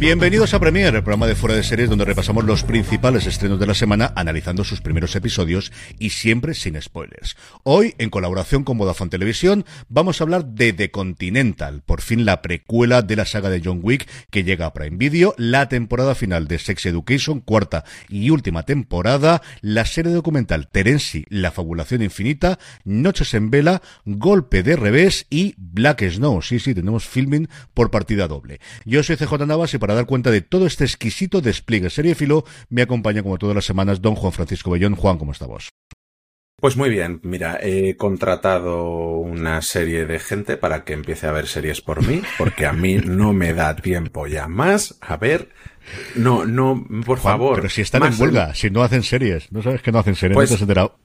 Bienvenidos a Premier, el programa de fuera de series donde repasamos los principales estrenos de la semana analizando sus primeros episodios y siempre sin spoilers. Hoy, en colaboración con Vodafone Televisión, vamos a hablar de The Continental, por fin la precuela de la saga de John Wick que llega a Prime Video, la temporada final de Sex Education, cuarta y última temporada, la serie documental Terency, La Fabulación Infinita, Noches en Vela, Golpe de Revés y Black Snow. Sí, sí, tenemos filming por partida doble. Yo soy CJ Navas y para dar cuenta de todo este exquisito despliegue seriefilo, me acompaña como todas las semanas don Juan Francisco Bellón. Juan, ¿cómo estamos? Pues muy bien, mira, he contratado una serie de gente para que empiece a ver series por mí, porque a mí no me da tiempo ya más a ver no, no, por Juan, favor. Pero si están en huelga, si no hacen series, ¿no sabes que no hacen series? Pues, ¿No te has enterado?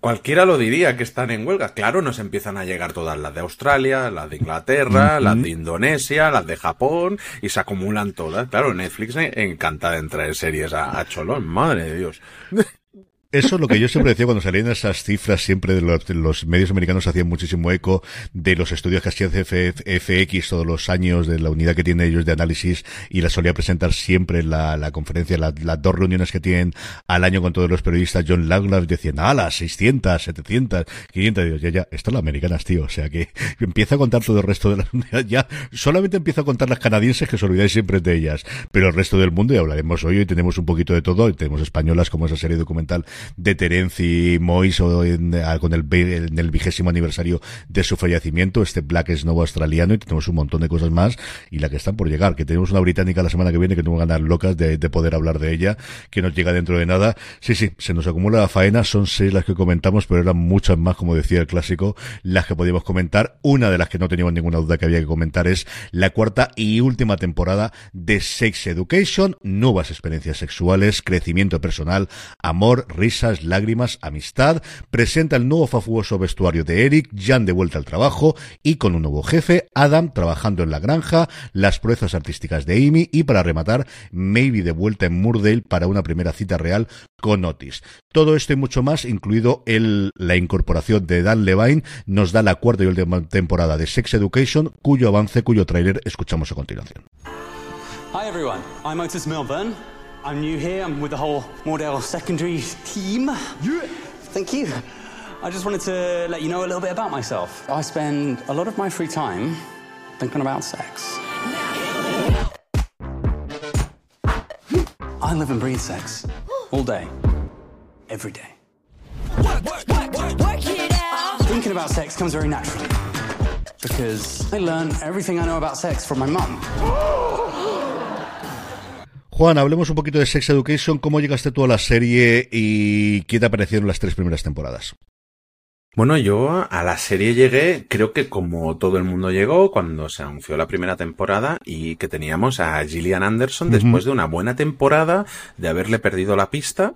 Cualquiera lo diría que están en huelga. Claro, nos empiezan a llegar todas las de Australia, las de Inglaterra, las de Indonesia, las de Japón, y se acumulan todas. Claro, Netflix eh, encantada en traer series a, a Cholón, madre de Dios. Eso es lo que yo siempre decía cuando salían esas cifras, siempre de los, medios americanos hacían muchísimo eco de los estudios que hacía FX todos los años, de la unidad que tienen ellos de análisis, y la solía presentar siempre en la, la conferencia, la- las dos reuniones que tienen al año con todos los periodistas. John Langlaff decían, ah, las 600, 700, 500, digo, ya, ya, esto es las americanas, tío, o sea que empieza a contar todo el resto de las unidades, ya, solamente empieza a contar las canadienses que os olvidáis siempre de ellas, pero el resto del mundo, y hablaremos hoy, hoy tenemos un poquito de todo, y tenemos españolas como esa serie documental de Terence Mois o en, con el, en el vigésimo aniversario de su fallecimiento, este Black Snow australiano, y tenemos un montón de cosas más, y la que están por llegar, que tenemos una británica la semana que viene que tengo ganas locas de, de poder hablar de ella, que nos llega dentro de nada. Sí, sí, se nos acumula la faena, son seis las que comentamos, pero eran muchas más, como decía el clásico, las que podíamos comentar. Una de las que no teníamos ninguna duda que había que comentar es la cuarta y última temporada de Sex Education, nuevas experiencias sexuales, crecimiento personal, amor, lágrimas, amistad. Presenta el nuevo fabuloso vestuario de Eric, Jan de vuelta al trabajo y con un nuevo jefe, Adam trabajando en la granja, las proezas artísticas de Amy y para rematar, Maybe de vuelta en Murdale para una primera cita real con Otis. Todo esto y mucho más, incluido el, la incorporación de Dan Levine, nos da la cuarta y última temporada de Sex Education, cuyo avance, cuyo tráiler escuchamos a continuación. Hi everyone, I'm Otis Milburn. I'm new here, I'm with the whole Mordell secondary team. Yeah. Thank you. I just wanted to let you know a little bit about myself. I spend a lot of my free time thinking about sex. I live and breathe sex all day, every day. Thinking about sex comes very naturally because I learned everything I know about sex from my mum. Juan, hablemos un poquito de Sex Education, cómo llegaste tú a la serie y qué te aparecieron las tres primeras temporadas. Bueno, yo a la serie llegué, creo que como todo el mundo llegó cuando se anunció la primera temporada y que teníamos a Gillian Anderson después de una buena temporada de haberle perdido la pista.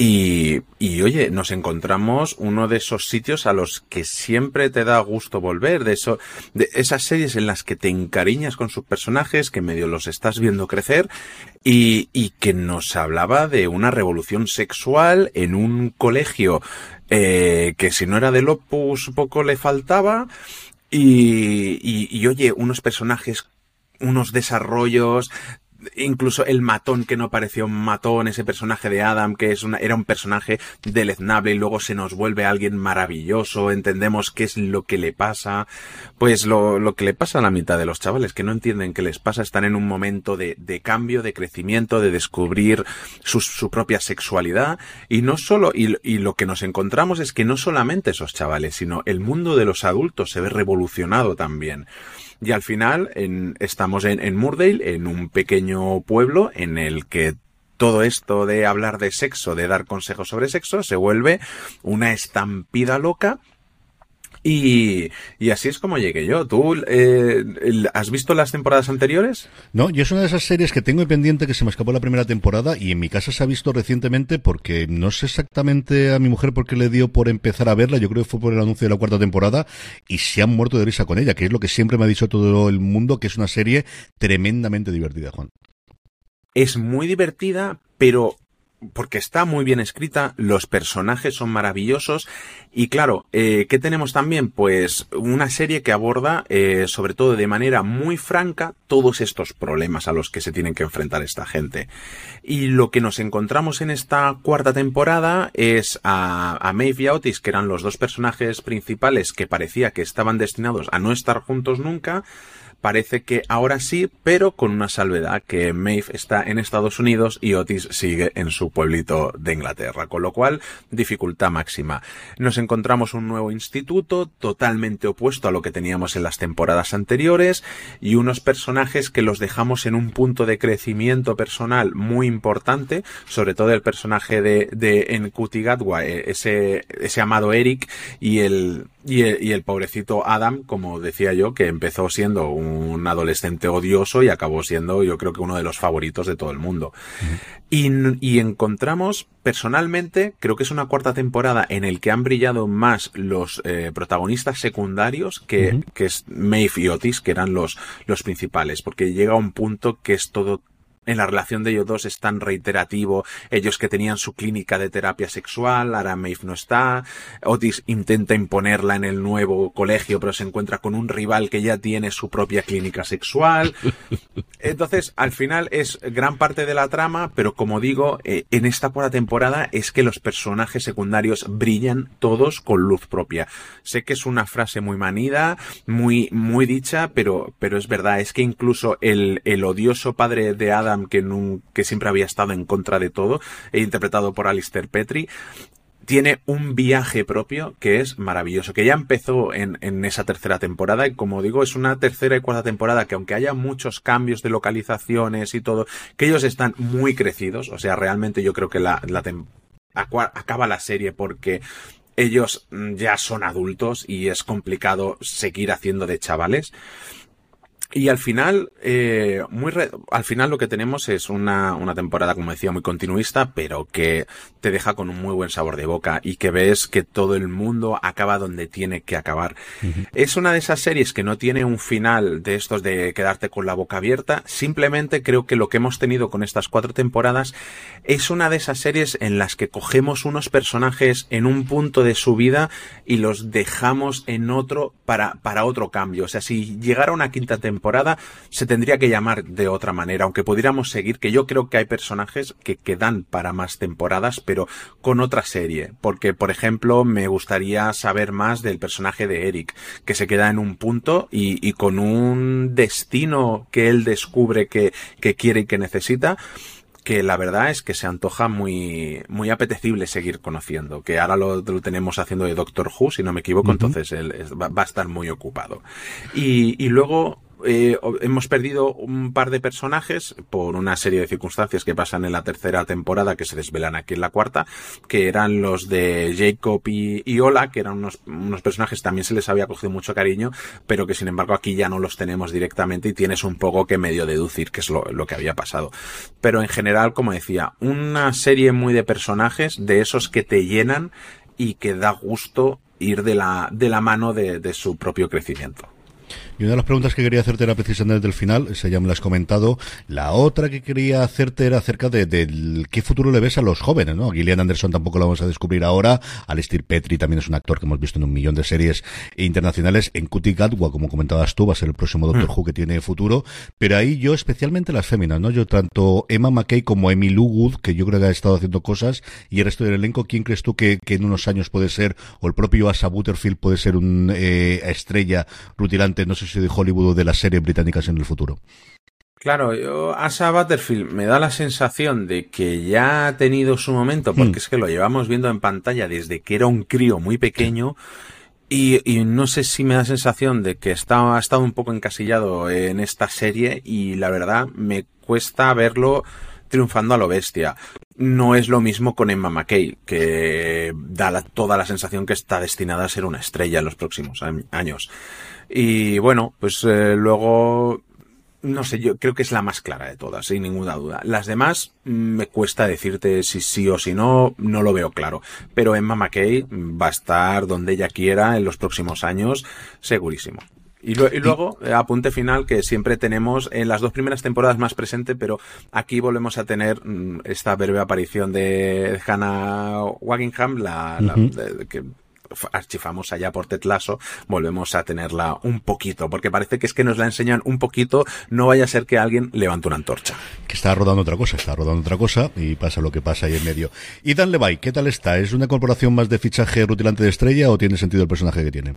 Y, y oye, nos encontramos uno de esos sitios a los que siempre te da gusto volver, de eso, de esas series en las que te encariñas con sus personajes, que medio los estás viendo crecer, y, y que nos hablaba de una revolución sexual en un colegio eh, que si no era del Opus poco le faltaba Y, y, y oye, unos personajes, unos desarrollos, incluso el matón que no parecía un matón, ese personaje de Adam que es una, era un personaje deleznable y luego se nos vuelve alguien maravilloso, entendemos qué es lo que le pasa, pues lo, lo que le pasa a la mitad de los chavales que no entienden qué les pasa, están en un momento de, de cambio, de crecimiento, de descubrir su, su propia sexualidad y no solo, y, y lo que nos encontramos es que no solamente esos chavales, sino el mundo de los adultos se ve revolucionado también. Y al final en, estamos en, en Murdale, en un pequeño pueblo en el que todo esto de hablar de sexo, de dar consejos sobre sexo, se vuelve una estampida loca y, y, así es como llegué yo. ¿Tú eh, has visto las temporadas anteriores? No, yo es una de esas series que tengo pendiente que se me escapó la primera temporada y en mi casa se ha visto recientemente porque no sé exactamente a mi mujer por qué le dio por empezar a verla. Yo creo que fue por el anuncio de la cuarta temporada y se han muerto de risa con ella, que es lo que siempre me ha dicho todo el mundo, que es una serie tremendamente divertida, Juan. Es muy divertida, pero porque está muy bien escrita, los personajes son maravillosos y claro, eh, ¿qué tenemos también? Pues una serie que aborda, eh, sobre todo de manera muy franca, todos estos problemas a los que se tienen que enfrentar esta gente. Y lo que nos encontramos en esta cuarta temporada es a, a Maeve y Otis, que eran los dos personajes principales que parecía que estaban destinados a no estar juntos nunca, parece que ahora sí, pero con una salvedad que Maeve está en Estados Unidos y Otis sigue en su pueblito de Inglaterra, con lo cual dificultad máxima. Nos encontramos un nuevo instituto totalmente opuesto a lo que teníamos en las temporadas anteriores y unos personajes que los dejamos en un punto de crecimiento personal muy importante, sobre todo el personaje de, de Enkutigatwa, ese, ese amado Eric y el, y el, y el pobrecito Adam, como decía yo, que empezó siendo un adolescente odioso y acabó siendo yo creo que uno de los favoritos de todo el mundo. Y, y, encontramos, personalmente, creo que es una cuarta temporada en el que han brillado más los eh, protagonistas secundarios que, uh -huh. que es Maeve y Otis, que eran los, los principales, porque llega a un punto que es todo en la relación de ellos dos es tan reiterativo. Ellos que tenían su clínica de terapia sexual, ahora Maeve no está. Otis intenta imponerla en el nuevo colegio, pero se encuentra con un rival que ya tiene su propia clínica sexual. Entonces, al final es gran parte de la trama, pero como digo, eh, en esta cuarta temporada es que los personajes secundarios brillan todos con luz propia. Sé que es una frase muy manida, muy, muy dicha, pero, pero es verdad, es que incluso el, el odioso padre de Adam que, siempre había estado en contra de todo, e interpretado por Alistair Petri, tiene un viaje propio que es maravilloso, que ya empezó en, esa tercera temporada y como digo, es una tercera y cuarta temporada que aunque haya muchos cambios de localizaciones y todo, que ellos están muy crecidos, o sea, realmente yo creo que la, la acaba la serie porque ellos ya son adultos y es complicado seguir haciendo de chavales. Y al final, eh, muy re al final lo que tenemos es una, una temporada, como decía, muy continuista, pero que te deja con un muy buen sabor de boca y que ves que todo el mundo acaba donde tiene que acabar. Uh -huh. Es una de esas series que no tiene un final de estos de quedarte con la boca abierta. Simplemente creo que lo que hemos tenido con estas cuatro temporadas es una de esas series en las que cogemos unos personajes en un punto de su vida y los dejamos en otro para, para otro cambio. O sea, si llegara una quinta temporada temporada se tendría que llamar de otra manera, aunque pudiéramos seguir, que yo creo que hay personajes que quedan para más temporadas, pero con otra serie, porque por ejemplo me gustaría saber más del personaje de Eric, que se queda en un punto y, y con un destino que él descubre que, que quiere y que necesita, que la verdad es que se antoja muy, muy apetecible seguir conociendo, que ahora lo, lo tenemos haciendo de Doctor Who, si no me equivoco, uh -huh. entonces él va, va, a estar muy ocupado. Y, y luego eh, hemos perdido un par de personajes por una serie de circunstancias que pasan en la tercera temporada que se desvelan aquí en la cuarta, que eran los de Jacob y, y Ola, que eran unos, unos, personajes también se les había cogido mucho cariño, pero que sin embargo aquí ya no los tenemos directamente y tienes un poco que medio deducir qué es lo, que había pasado. Pero en general, como decía, una serie muy de personajes, de esos que te llenan y que da gusto ir de la, de la mano de su propio crecimiento. Y una de las preguntas que quería hacerte era precisamente del final, esa ya me la has comentado. La otra que quería hacerte era acerca de, qué futuro le ves a los jóvenes, ¿no? A Gillian Anderson tampoco lo vamos a descubrir ahora. Alistair Petri también es un actor que hemos visto en un millón de series internacionales. En Cutie Gatwa, como comentabas tú, va a ser el próximo Doctor mm. Who que tiene futuro. Pero ahí yo, especialmente las féminas, ¿no? Yo tanto Emma McKay como Emily Wood, que yo creo que ha estado haciendo cosas, y el resto del elenco, ¿quién crees tú que, en unos años puede ser, o el propio Asa Butterfield puede ser una eh, estrella rutilante, no sé si de Hollywood o de las series británicas en el futuro? Claro, yo, Asa Butterfield me da la sensación de que ya ha tenido su momento, porque mm. es que lo llevamos viendo en pantalla desde que era un crío muy pequeño. Y, no sé si me da la sensación de que está, ha estado un poco encasillado en esta serie y la verdad me cuesta verlo triunfando a lo bestia. No es lo mismo con Emma McKay, que da toda la sensación que está destinada a ser una estrella en los próximos años. Y bueno, pues eh, luego no sé, yo creo que es la más clara de todas, sin ninguna duda. Las demás mm, me cuesta decirte si sí o si no, no lo veo claro. Pero Emma McKay va a estar donde ella quiera en los próximos años, segurísimo. Y, luego, eh, apunte final, que siempre tenemos en las dos primeras temporadas más presente, pero aquí volvemos a tener mm, esta breve aparición de Hannah Wagingham, la, que archifamos allá por Tetlaso, volvemos a tenerla un poquito, porque parece que es que nos la enseñan un poquito, no vaya a ser que alguien levante una antorcha. Que está rodando otra cosa, está rodando otra cosa y pasa lo que pasa ahí en medio. Y Dan Levay, ¿qué tal está? ¿Es una corporación más de fichaje rutilante de estrella o tiene sentido el personaje que tiene?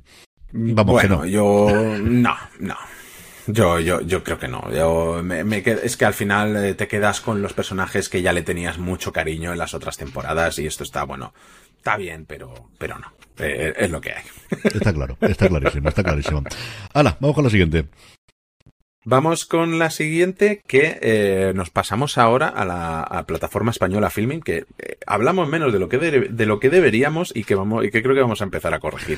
Vamos, bueno, yo no, no. Yo, yo, yo creo que no. Yo me, es que al final eh, te quedas con los personajes que ya le tenías mucho cariño en las otras temporadas y esto está, bueno, está bien, pero, pero no. Eh, es lo que hay. Está claro, está clarísimo, está clarísimo. Hala, vamos con la siguiente. Vamos con la siguiente, que eh, nos pasamos ahora a la plataforma española Filming, que eh, hablamos menos de lo que de, lo que deberíamos y que vamos y que creo que vamos a empezar a corregir.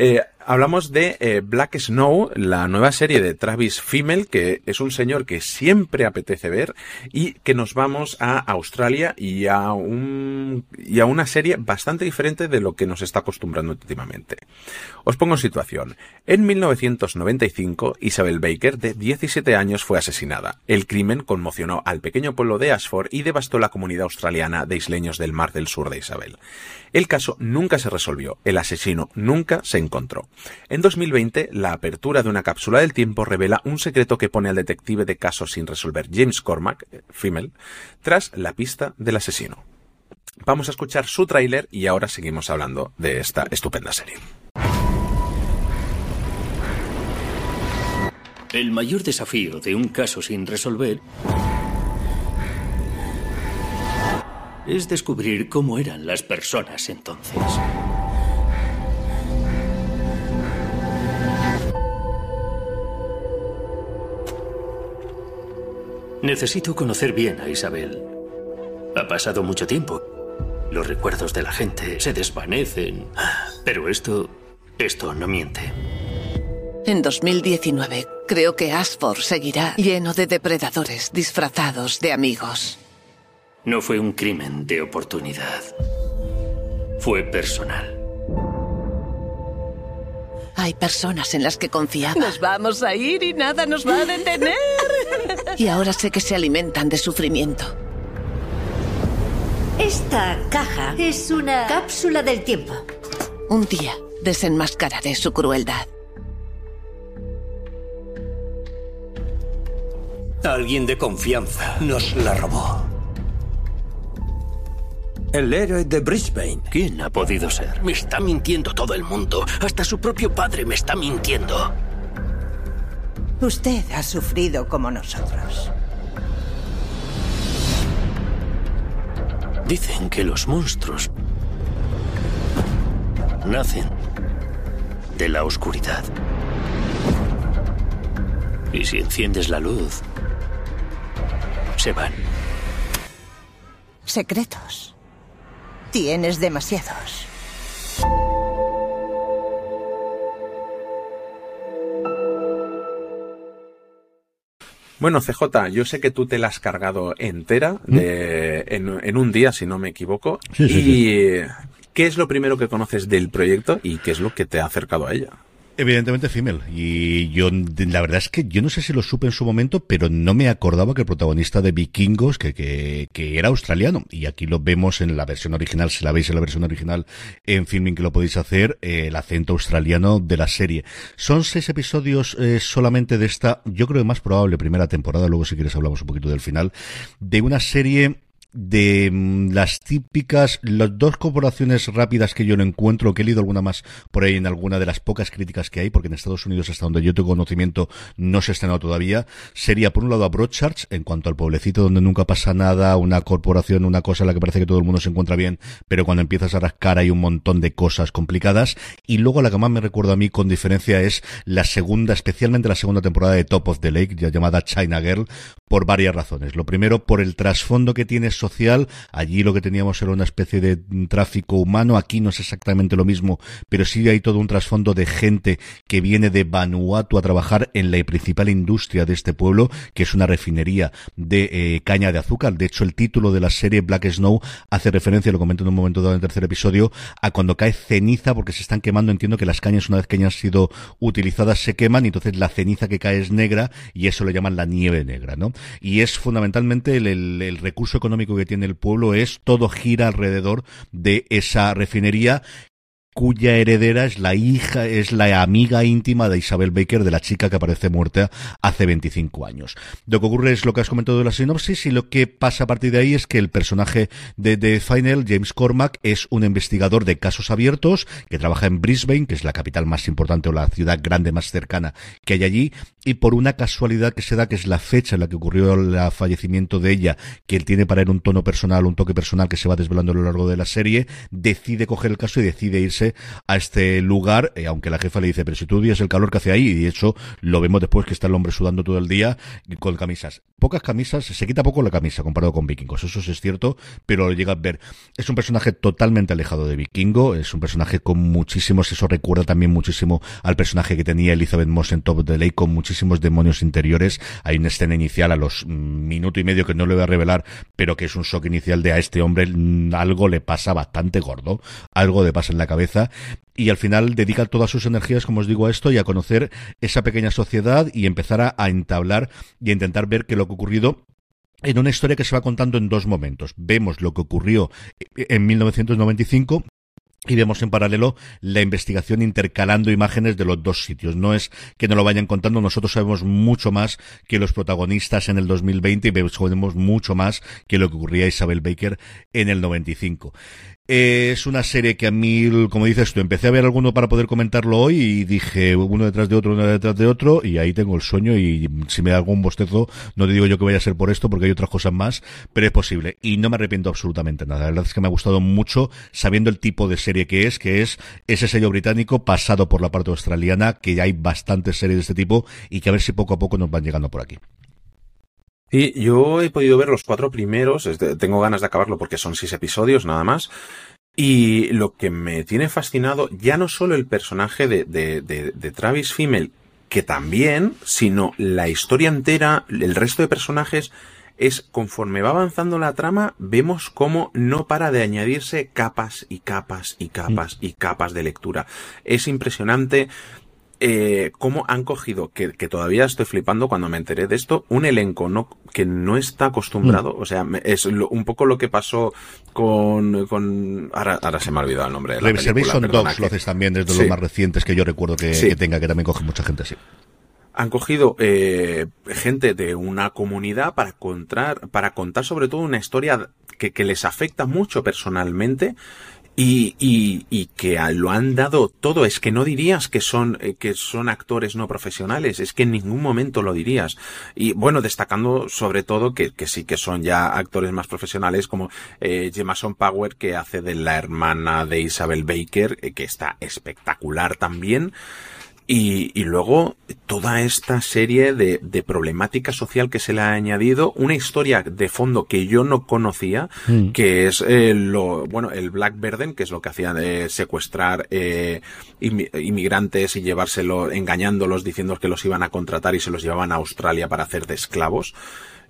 Eh, hablamos de eh, Black Snow, la nueva serie de Travis Fimmel, que es un señor que siempre apetece ver y que nos vamos a Australia y a, un, y a una serie bastante diferente de lo que nos está acostumbrando últimamente. Os pongo en situación. En 1995, Isabel Baker, de 17 años, fue asesinada. El crimen conmocionó al pequeño pueblo de Ashford y devastó la comunidad australiana de isleños del Mar del Sur de Isabel. El caso nunca se resolvió, el asesino nunca se encontró. En 2020, la apertura de una cápsula del tiempo revela un secreto que pone al detective de casos sin resolver James Cormack, eh, female, tras la pista del asesino. Vamos a escuchar su tráiler y ahora seguimos hablando de esta estupenda serie. El mayor desafío de un caso sin resolver es descubrir cómo eran las personas entonces. Necesito conocer bien a Isabel. Ha pasado mucho tiempo. Los recuerdos de la gente se desvanecen. Pero esto... esto no miente. En 2019, creo que Ashford seguirá lleno de depredadores disfrazados de amigos. No fue un crimen de oportunidad. Fue personal. Hay personas en las que confiaba. Nos vamos a ir y nada nos va a detener. y ahora sé que se alimentan de sufrimiento. Esta caja es una cápsula del tiempo. Un día desenmascararé su crueldad. Alguien de confianza nos la robó. El héroe de Brisbane. ¿Quién ha podido ser? Me está mintiendo todo el mundo. Hasta su propio padre me está mintiendo. Usted ha sufrido como nosotros. Dicen que los monstruos nacen de la oscuridad. Y si enciendes la luz, se van. Secretos. Tienes demasiados. Bueno, CJ, yo sé que tú te la has cargado entera ¿Mm? en, un día, si no me equivoco. y ¿qué es lo primero que conoces del proyecto y qué es lo que te ha acercado a ella? Evidentemente female. Y yo, la verdad es que yo no sé si lo supe en su momento, pero no me acordaba que el protagonista de Vikingos, que, que, que era australiano. Y aquí lo vemos en la versión original, si la veis en la versión original en filming que lo podéis hacer, eh, el acento australiano de la serie. Son seis episodios eh, solamente de esta, yo creo que más probable primera temporada, luego si quieres hablamos un poquito del final, de una serie de mm, las típicas, las dos corporaciones rápidas que yo no encuentro, que he leído alguna más por ahí en alguna de las pocas críticas que hay, porque en Estados Unidos, hasta donde yo tengo conocimiento, no se ha estrenado todavía, sería por un lado a Broadchurch, en cuanto al pueblecito donde nunca pasa nada, una corporación, una cosa en la que parece que todo el mundo se encuentra bien, pero cuando empiezas a rascar hay un montón de cosas complicadas, y luego la que más me recuerdo a mí con diferencia es la segunda, especialmente la segunda temporada de Top of the Lake, ya llamada China Girl, por varias razones. Lo primero, por el trasfondo que tiene social. Allí lo que teníamos era una especie de tráfico humano. Aquí no es exactamente lo mismo, pero sí hay todo un trasfondo de gente que viene de Vanuatu a trabajar en la principal industria de este pueblo, que es una refinería de eh, caña de azúcar. De hecho, el título de la serie Black Snow hace referencia, lo comento en un momento dado en el tercer episodio, a cuando cae ceniza porque se están quemando. Entiendo que las cañas, una vez que hayan sido utilizadas, se queman y entonces la ceniza que cae es negra y eso lo llaman la nieve negra, ¿no? Y es fundamentalmente el, el recurso económico que tiene el pueblo es todo gira alrededor de esa refinería cuya heredera es la hija, es la amiga íntima de Isabel Baker, de la chica que aparece muerta hace 25 años. Lo que ocurre es lo que has comentado de la sinopsis y lo que pasa a partir de ahí es que el personaje de The Final, James Cormack, es un investigador de casos abiertos que trabaja en Brisbane, que es la capital más importante o la ciudad grande más cercana que hay allí, y por una casualidad que se da, que es la fecha en la que ocurrió el fallecimiento de ella, que él tiene para él un tono personal, un toque personal que se va desvelando a lo largo de la serie, decide coger el caso y decide irse a este lugar, eh, aunque la jefa le dice, pero si tú odias el calor que hace ahí, y de hecho lo vemos después que está el hombre sudando todo el día con camisas. Pocas camisas, se quita poco la camisa comparado con vikingos, eso sí es cierto, pero lo llegas a ver. Es un personaje totalmente alejado de vikingo, es un personaje con muchísimos, eso recuerda también muchísimo al personaje que tenía Elizabeth Moss en Top of the Lake, con muchísimos demonios interiores. Hay una escena inicial a los minuto y medio que no le voy a revelar, pero que es un shock inicial de a este hombre mm, algo le pasa bastante gordo, algo le pasa en la cabeza y al final dedica todas sus energías, como os digo, a esto y a conocer esa pequeña sociedad y empezar a, entablar y a intentar ver qué lo que ha ocurrido en una historia que se va contando en dos momentos. Vemos lo que ocurrió en 1995 y vemos en paralelo la investigación intercalando imágenes de los dos sitios. No es que no lo vayan contando, nosotros sabemos mucho más que los protagonistas en el 2020 y sabemos mucho más que lo que ocurría a Isabel Baker en el 95. Es una serie que a mí, como dices tú, empecé a ver alguno para poder comentarlo hoy y dije uno detrás de otro, uno detrás de otro y ahí tengo el sueño y si me da algún bostezo, no te digo yo que vaya a ser por esto porque hay otras cosas más, pero es posible y no me arrepiento absolutamente nada. La verdad es que me ha gustado mucho sabiendo el tipo de serie que es, que es ese sello británico pasado por la parte australiana, que hay bastantes series de este tipo y que a ver si poco a poco nos van llegando por aquí. Y yo he podido ver los cuatro primeros, tengo ganas de acabarlo porque son seis episodios nada más. Y lo que me tiene fascinado, ya no solo el personaje de, de, de, de Travis Fimmel, que también, sino la historia entera, el resto de personajes, es conforme va avanzando la trama, vemos cómo no para de añadirse capas y capas y capas y capas de lectura. Es impresionante eh, cómo han cogido, que, que, todavía estoy flipando cuando me enteré de esto, un elenco no, que no está acostumbrado. Mm. O sea, es lo, un poco lo que pasó con, con ahora, ahora se me ha olvidado el nombre de la Reservation Dogs que, lo haces también desde sí. los más recientes que yo recuerdo que, sí. que, tenga, que también coge mucha gente así. Han cogido eh, gente de una comunidad para contar, para contar sobre todo una historia que, que les afecta mucho personalmente y, y, y, que lo han dado todo. Es que no dirías que son, eh, que son actores no profesionales, es que en ningún momento lo dirías. Y bueno, destacando sobre todo que, que sí que son ya actores más profesionales como eh, Jemason Power que hace de la hermana de Isabel Baker, eh, que está espectacular también. Y, y, luego toda esta serie de, de, problemática social que se le ha añadido, una historia de fondo que yo no conocía, mm. que es eh, lo, bueno, el Black Burden, que es lo que hacían de secuestrar eh, inmigrantes y llevárselo, engañándolos, diciendo que los iban a contratar y se los llevaban a Australia para hacer de esclavos.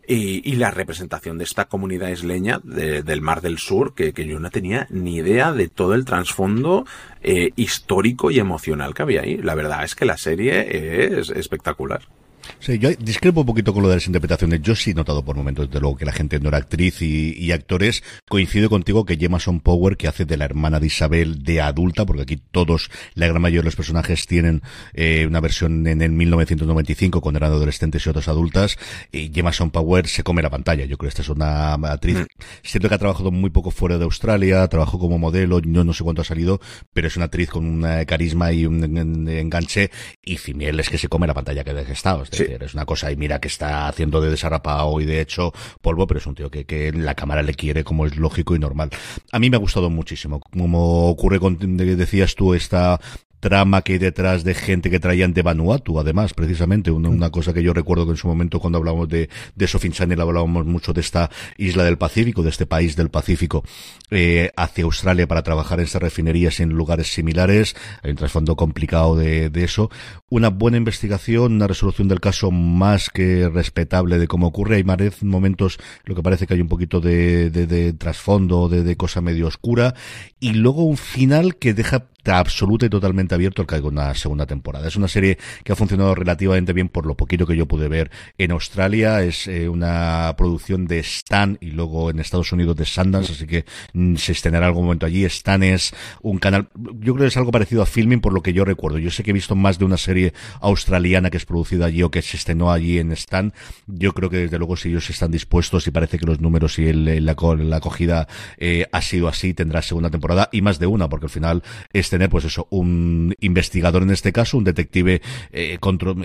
Y, la representación de esta comunidad isleña del Mar del Sur, que, yo no tenía ni idea de todo el trasfondo eh, histórico y emocional que había ahí. La verdad es que la serie es espectacular. Sí, yo discrepo un poquito con lo de las interpretaciones. Yo sí he notado por momentos, desde luego, que la gente no era actriz y, actores. Coincido contigo que Gemma Son Power, que hace de la hermana de Isabel de adulta, porque aquí todos, la gran mayoría de los personajes tienen eh, una versión en el 1995 cuando eran adolescentes y otras adultas. Y Gemma Son Power se come la pantalla. Yo creo que esta es una actriz. Mm. Siento que ha trabajado muy poco fuera de Australia, trabajó como modelo, no, no sé cuánto ha salido, pero es una actriz con un carisma y un enganche. Y Fimiel es que se come la pantalla que ha estado. Es una cosa, y mira que está haciendo de desarrapado y de hecho polvo, pero es un tío que, que la cámara le quiere como es lógico y normal. A mí me ha gustado muchísimo. Como ocurre con, decías tú, esta trama que hay detrás de gente que traían de Vanuatu, además, precisamente, una, cosa que yo recuerdo que en su momento cuando hablábamos de, de Sofin Channel hablábamos mucho de esta isla del Pacífico, de este país del Pacífico, eh, hacia Australia para trabajar en estas refinerías en lugares similares, hay un trasfondo complicado de, de eso, una buena investigación, una resolución del caso más que respetable de cómo ocurre, hay momentos lo que parece que hay un poquito de, de, de trasfondo, de, de cosa medio oscura, y luego un final que deja absoluta y totalmente abierto el que haya una segunda temporada. Es una serie que ha funcionado relativamente bien por lo poquito que yo pude ver en Australia. Es eh, una producción de Stan y luego en Estados Unidos de Sundance, así que mm, se estrenará algún momento allí. Stan es un canal, yo creo que es algo parecido a Filming por lo que yo recuerdo. Yo sé que he visto más de una serie australiana que es producida allí o que se estrenó allí en Stan. Yo creo que desde luego si ellos están dispuestos y parece que los números y el, la, la acogida eh, ha sido así, tendrá segunda temporada y más de una, porque al final tener, pues eso, un investigador en este caso, un detective eh,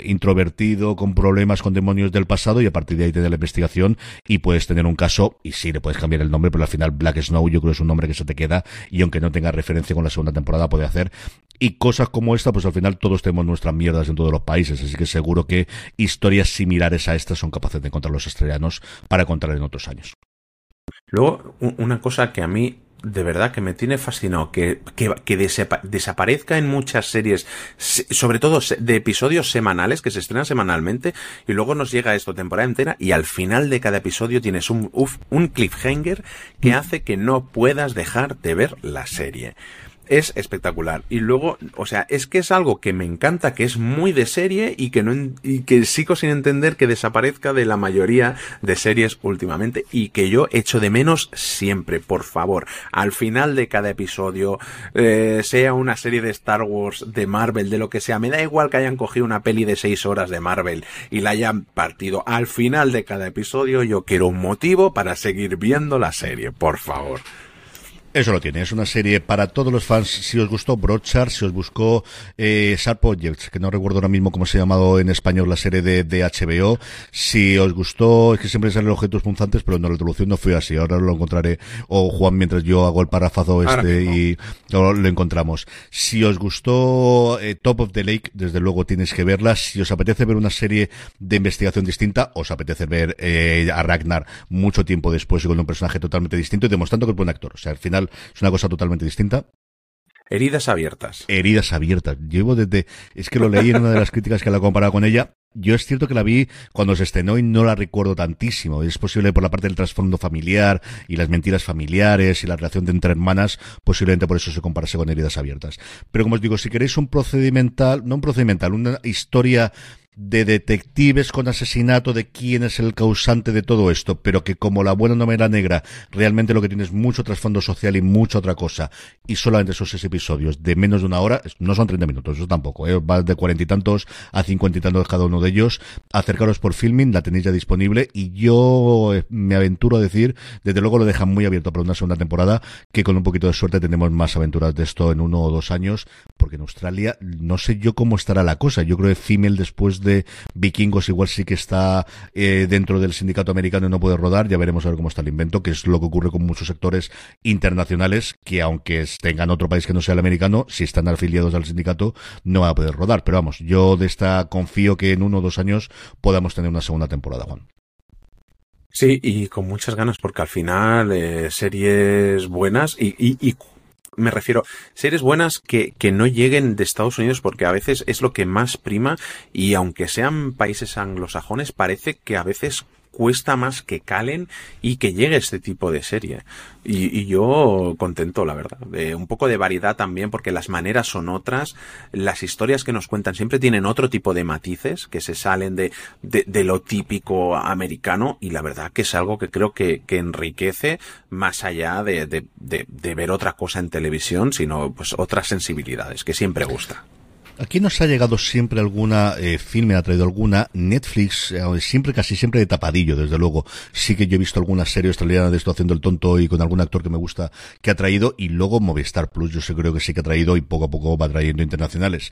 introvertido, con problemas con demonios del pasado, y a partir de ahí tener la investigación y puedes tener un caso, y sí, le puedes cambiar el nombre, pero al final Black Snow yo creo que es un nombre que se te queda, y aunque no tenga referencia con la segunda temporada, puede hacer. Y cosas como esta, pues al final todos tenemos nuestras mierdas en todos los países, así que seguro que historias similares a estas son capaces de encontrar los estrellanos para contar en otros años. Luego, una cosa que a mí de verdad que me tiene fascinado que, que, desaparezca en muchas series, sobre todo de episodios semanales que se estrenan semanalmente y luego nos llega esto temporada entera y al final de cada episodio tienes un, un cliffhanger que mm. hace que no puedas dejar de ver la serie es espectacular. Y luego, o sea, es que es algo que me encanta, que es muy de serie y que no y que sigo sin entender que desaparezca de la mayoría de series últimamente y que yo echo de menos siempre, por favor. Al final de cada episodio, eh, sea una serie de Star Wars, de Marvel, de lo que sea, me da igual que hayan cogido una peli de seis horas de Marvel y la hayan partido. Al final de cada episodio yo quiero un motivo para seguir viendo la serie, por favor. Eso lo tiene, es una serie para todos los fans. Si os gustó Broadchurch, si os buscó eh, Sharp Objects, que no recuerdo ahora mismo cómo se ha llamado en español la serie de, de HBO, si os gustó, es que siempre salen objetos punzantes, pero en la resolución no fue así. Ahora lo encontraré, o Juan, mientras yo hago el parrafazo este y lo, encontramos. Si os gustó eh, Top of the Lake, desde luego tienes que verla. Si os apetece ver una serie de investigación distinta, os apetece ver eh, a Ragnar mucho tiempo después y con un personaje totalmente distinto y demostrando que es buen actor. O sea, al final es una cosa totalmente distinta. Heridas abiertas. Heridas abiertas. Llevo desde, es que lo leí en una de las críticas que la comparaba con ella. Yo es cierto que la vi cuando se estrenó y no la recuerdo tantísimo. Es posible por la parte del trasfondo familiar y las mentiras familiares y la relación de entre hermanas, posiblemente por eso se comparase con heridas abiertas. Pero como os digo, si queréis un procedimental, no un procedimental, una historia de detectives con asesinato de quién es el causante de todo esto, pero que como la buena novela negra realmente lo que tiene es mucho trasfondo social y mucha otra cosa, y solamente esos seis episodios de menos de una hora, no son 30 minutos, eso tampoco, ¿eh? va de cuarenta y tantos a cincuenta y tantos cada uno de ellos, acercaros por filming, la tenéis ya disponible, y yo eh, me aventuro a decir, desde luego lo dejan muy abierto para una segunda temporada, que con un poquito de suerte tenemos más aventuras de esto en uno o dos años, porque en Australia no sé yo cómo estará la cosa, yo creo que Female después de Vikingos igual sí que está eh, dentro del sindicato americano y no puede rodar. Ya veremos a ver cómo está el invento, que es lo que ocurre con muchos sectores internacionales que aunque tengan otro país que no sea el americano, si están afiliados al sindicato, no va a poder rodar. Pero vamos, yo de esta confío que en uno o dos años podamos tener una segunda temporada, Juan. Sí, y con muchas ganas, porque al final eh, series buenas y me refiero, series buenas que, que no lleguen de Estados Unidos porque a veces es lo que más prima y aunque sean países anglosajones parece que a veces cuesta más que calen y que llegue este tipo de serie. Y, y yo contento, la verdad. De un poco de variedad también, porque las maneras son otras, las historias que nos cuentan siempre tienen otro tipo de matices que se salen de, de, de lo típico americano y la verdad que es algo que creo que, que enriquece más allá de, de, de, de ver otra cosa en televisión, sino pues otras sensibilidades que siempre gusta. Aquí nos ha llegado siempre alguna eh, filme, ha traído alguna Netflix, eh, siempre, casi siempre de tapadillo, desde luego. Sí que yo he visto alguna serie australiana de esto haciendo el tonto y con algún actor que me gusta que ha traído, y luego Movistar Plus, yo sé creo que sí que ha traído y poco a poco va trayendo internacionales.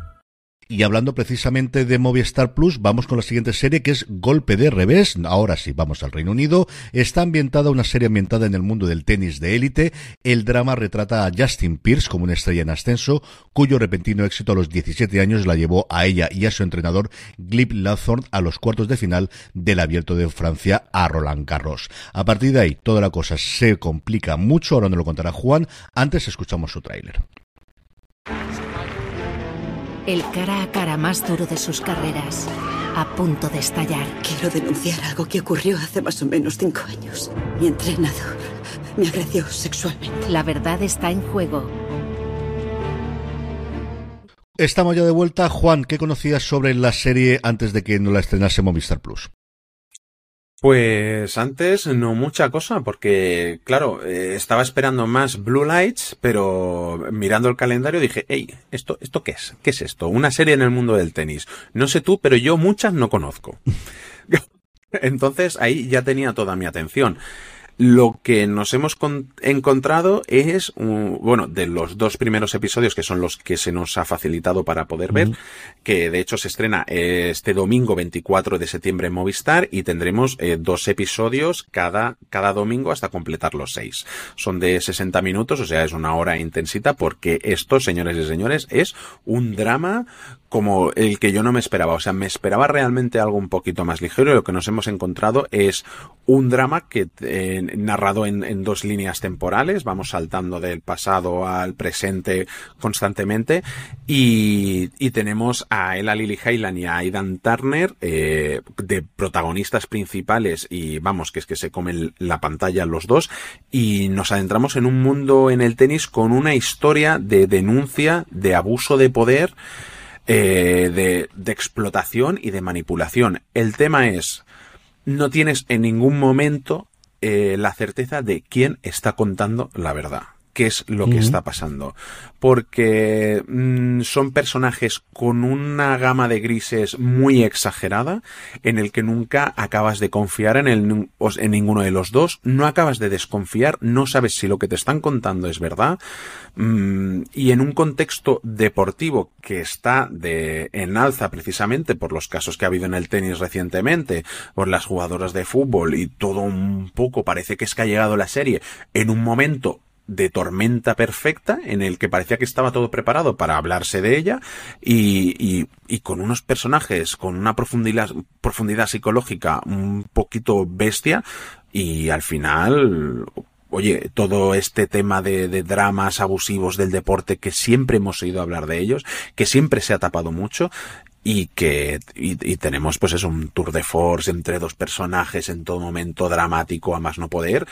Y hablando precisamente de Movistar Plus, vamos con la siguiente serie que es Golpe de Revés. Ahora sí, vamos al Reino Unido. Está ambientada, una serie ambientada en el mundo del tenis de élite. El drama retrata a Justin Pierce como una estrella en ascenso, cuyo repentino éxito a los 17 años la llevó a ella y a su entrenador Glib Lathorn a los cuartos de final del Abierto de Francia a Roland Garros. A partir de ahí, toda la cosa se complica mucho. Ahora nos lo contará Juan. Antes escuchamos su tráiler. El cara a cara más duro de sus carreras, a punto de estallar. Quiero denunciar algo que ocurrió hace más o menos cinco años. Mi entrenador me agredió sexualmente. La verdad está en juego. Estamos ya de vuelta. Juan, ¿qué conocías sobre la serie antes de que no la estrenase Movistar Plus? Pues antes no mucha cosa, porque claro, eh, estaba esperando más Blue Lights, pero mirando el calendario dije, hey, ¿esto, ¿esto qué es? ¿Qué es esto? Una serie en el mundo del tenis. No sé tú, pero yo muchas no conozco. Entonces ahí ya tenía toda mi atención. Lo que nos hemos encontrado es, un, bueno, de los dos primeros episodios que son los que se nos ha facilitado para poder ver, que de hecho se estrena este domingo 24 de septiembre en Movistar y tendremos eh, dos episodios cada, cada domingo hasta completar los seis. Son de 60 minutos, o sea, es una hora intensita porque esto, señores y señores, es un drama como el que yo no me esperaba. O sea, me esperaba realmente algo un poquito más ligero y lo que nos hemos encontrado es un drama que eh, narrado en, en, dos líneas temporales. Vamos saltando del pasado al presente constantemente y, y tenemos a Ella Lily Hayland y a Aidan Turner eh, de protagonistas principales y vamos, que es que se comen la pantalla los dos y nos adentramos en un mundo en el tenis con una historia de denuncia, de abuso de poder eh, de, de explotación y de manipulación. El tema es, no tienes en ningún momento eh, la certeza de quién está contando la verdad qué es lo que está pasando. Porque mmm, son personajes con una gama de grises muy exagerada, en el que nunca acabas de confiar en, el, en ninguno de los dos, no acabas de desconfiar, no sabes si lo que te están contando es verdad, mmm, y en un contexto deportivo que está de, en alza precisamente por los casos que ha habido en el tenis recientemente, por las jugadoras de fútbol y todo un poco parece que es que ha llegado la serie en un momento de tormenta perfecta en el que parecía que estaba todo preparado para hablarse de ella y, y, con unos personajes con una profundidad, profundidad psicológica un poquito bestia y al final oye, todo este tema de, de, dramas abusivos del deporte que siempre hemos oído hablar de ellos, que siempre se ha tapado mucho y que y, y tenemos pues es un tour de force entre dos personajes en todo momento dramático a más no poder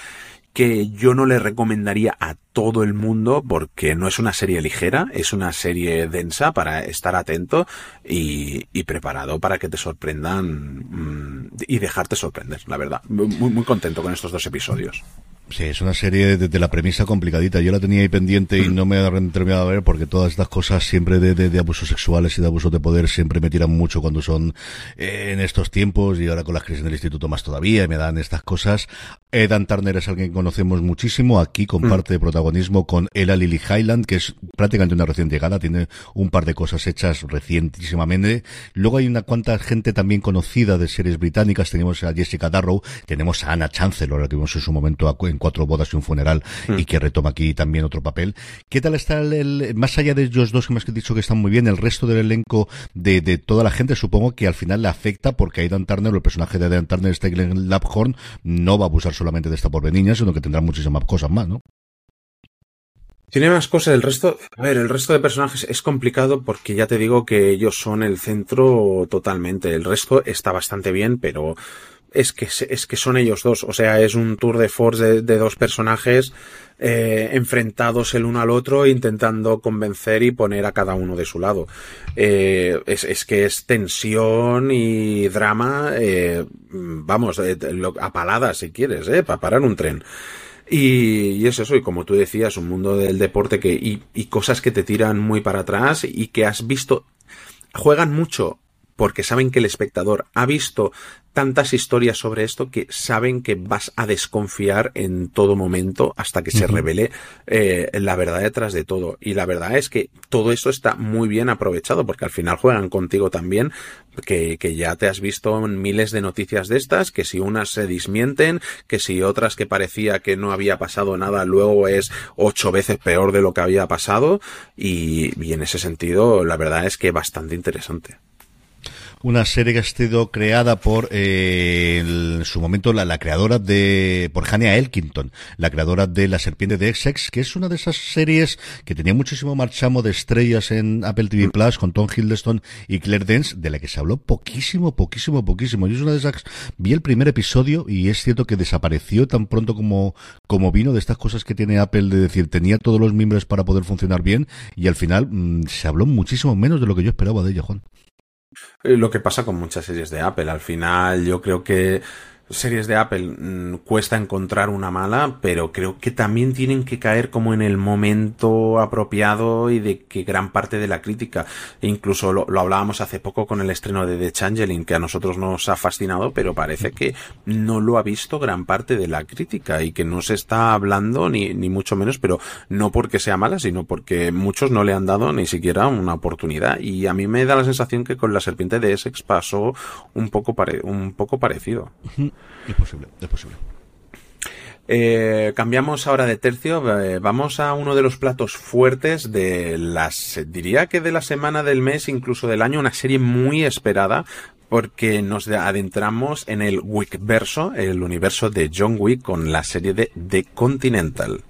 que yo no le recomendaría a todo el mundo porque no es una serie ligera, es una serie densa para estar atento y, preparado para que te sorprendan mmm, y dejarte sorprender, la verdad. Muy, contento con estos dos episodios. Sí, es una serie de, de, la premisa complicadita. Yo la tenía ahí pendiente y no me he terminado a ver porque todas estas cosas siempre de, de, de abusos sexuales y de abusos de poder siempre me tiran mucho cuando son eh, en estos tiempos y ahora con las crisis del instituto más todavía y me dan estas cosas. Edan Turner es alguien que conocemos muchísimo. Aquí comparte mm. protagonismo con Ella Lily Highland, que es prácticamente una recién llegada. Tiene un par de cosas hechas recientísimamente. Luego hay una cuanta gente también conocida de series británicas. Tenemos a Jessica Darrow, tenemos a Anna Chancellor, que vimos en su momento en Cuatro Bodas y un Funeral, mm. y que retoma aquí también otro papel. ¿Qué tal está el, más allá de ellos dos que me has dicho que están muy bien, el resto del elenco de, de toda la gente, supongo que al final le afecta porque Aidan Turner, el personaje de Aidan Turner, Steglen Laphorn, no va a abusar solamente de esta pobre niña, sino que tendrá muchísimas cosas más, ¿no? Tiene más cosas, el resto, a ver, el resto de personajes es complicado porque ya te digo que ellos son el centro totalmente. El resto está bastante bien, pero es que, es que son ellos dos. O sea, es un tour de force de, dos personajes eh, enfrentados el uno al otro, intentando convencer y poner a cada uno de su lado. Eh, es, es, que es tensión y drama, eh, vamos, a paladas si quieres, para parar un tren. Y, y, es eso, y como tú decías, un mundo del deporte que, y, y cosas que te tiran muy para atrás y que has visto, juegan mucho porque saben que el espectador ha visto tantas historias sobre esto que saben que vas a desconfiar en todo momento hasta que se revele eh, la verdad detrás de todo. Y la verdad es que todo eso está muy bien aprovechado porque al final juegan contigo también, que, que ya te has visto miles de noticias de estas, que si unas se desmienten, que si otras que parecía que no había pasado nada, luego es ocho veces peor de lo que había pasado. Y, y en ese sentido, la verdad es que bastante interesante una serie que ha sido creada por, eh, en su momento, la, la, creadora de, por Hania Elkington, la creadora de La Serpiente de Essex, que es una de esas series que tenía muchísimo marchamo de estrellas en Apple TV Plus con Tom Hiddleston y Claire Dance, de la que se habló poquísimo, poquísimo, poquísimo. Yo es una de esas, vi el primer episodio y es cierto que desapareció tan pronto como, como vino de estas cosas que tiene Apple de decir, tenía todos los miembros para poder funcionar bien y al final mm, se habló muchísimo menos de lo que yo esperaba de ella, Juan. Eh, lo que pasa con muchas series de Apple. Al final, yo creo que series de Apple mm, cuesta encontrar una mala, pero creo que también tienen que caer como en el momento apropiado y de que gran parte de la crítica, e incluso lo, hablábamos hace poco con el estreno de The Changeling, que a nosotros nos ha fascinado, pero parece que no lo ha visto gran parte de la crítica y que no se está hablando ni, ni mucho menos, pero no porque sea mala, sino porque muchos no le han dado ni siquiera una oportunidad. Y a mí me da la sensación que con la serpiente de Essex pasó un poco, un poco parecido. Es posible, es posible. Eh, cambiamos ahora de tercio, eh, vamos a uno de los platos fuertes de las, diría que de la semana, del mes, incluso del año, una serie muy esperada porque nos adentramos en el Wickverso, el universo de John Wick con la serie de The Continental.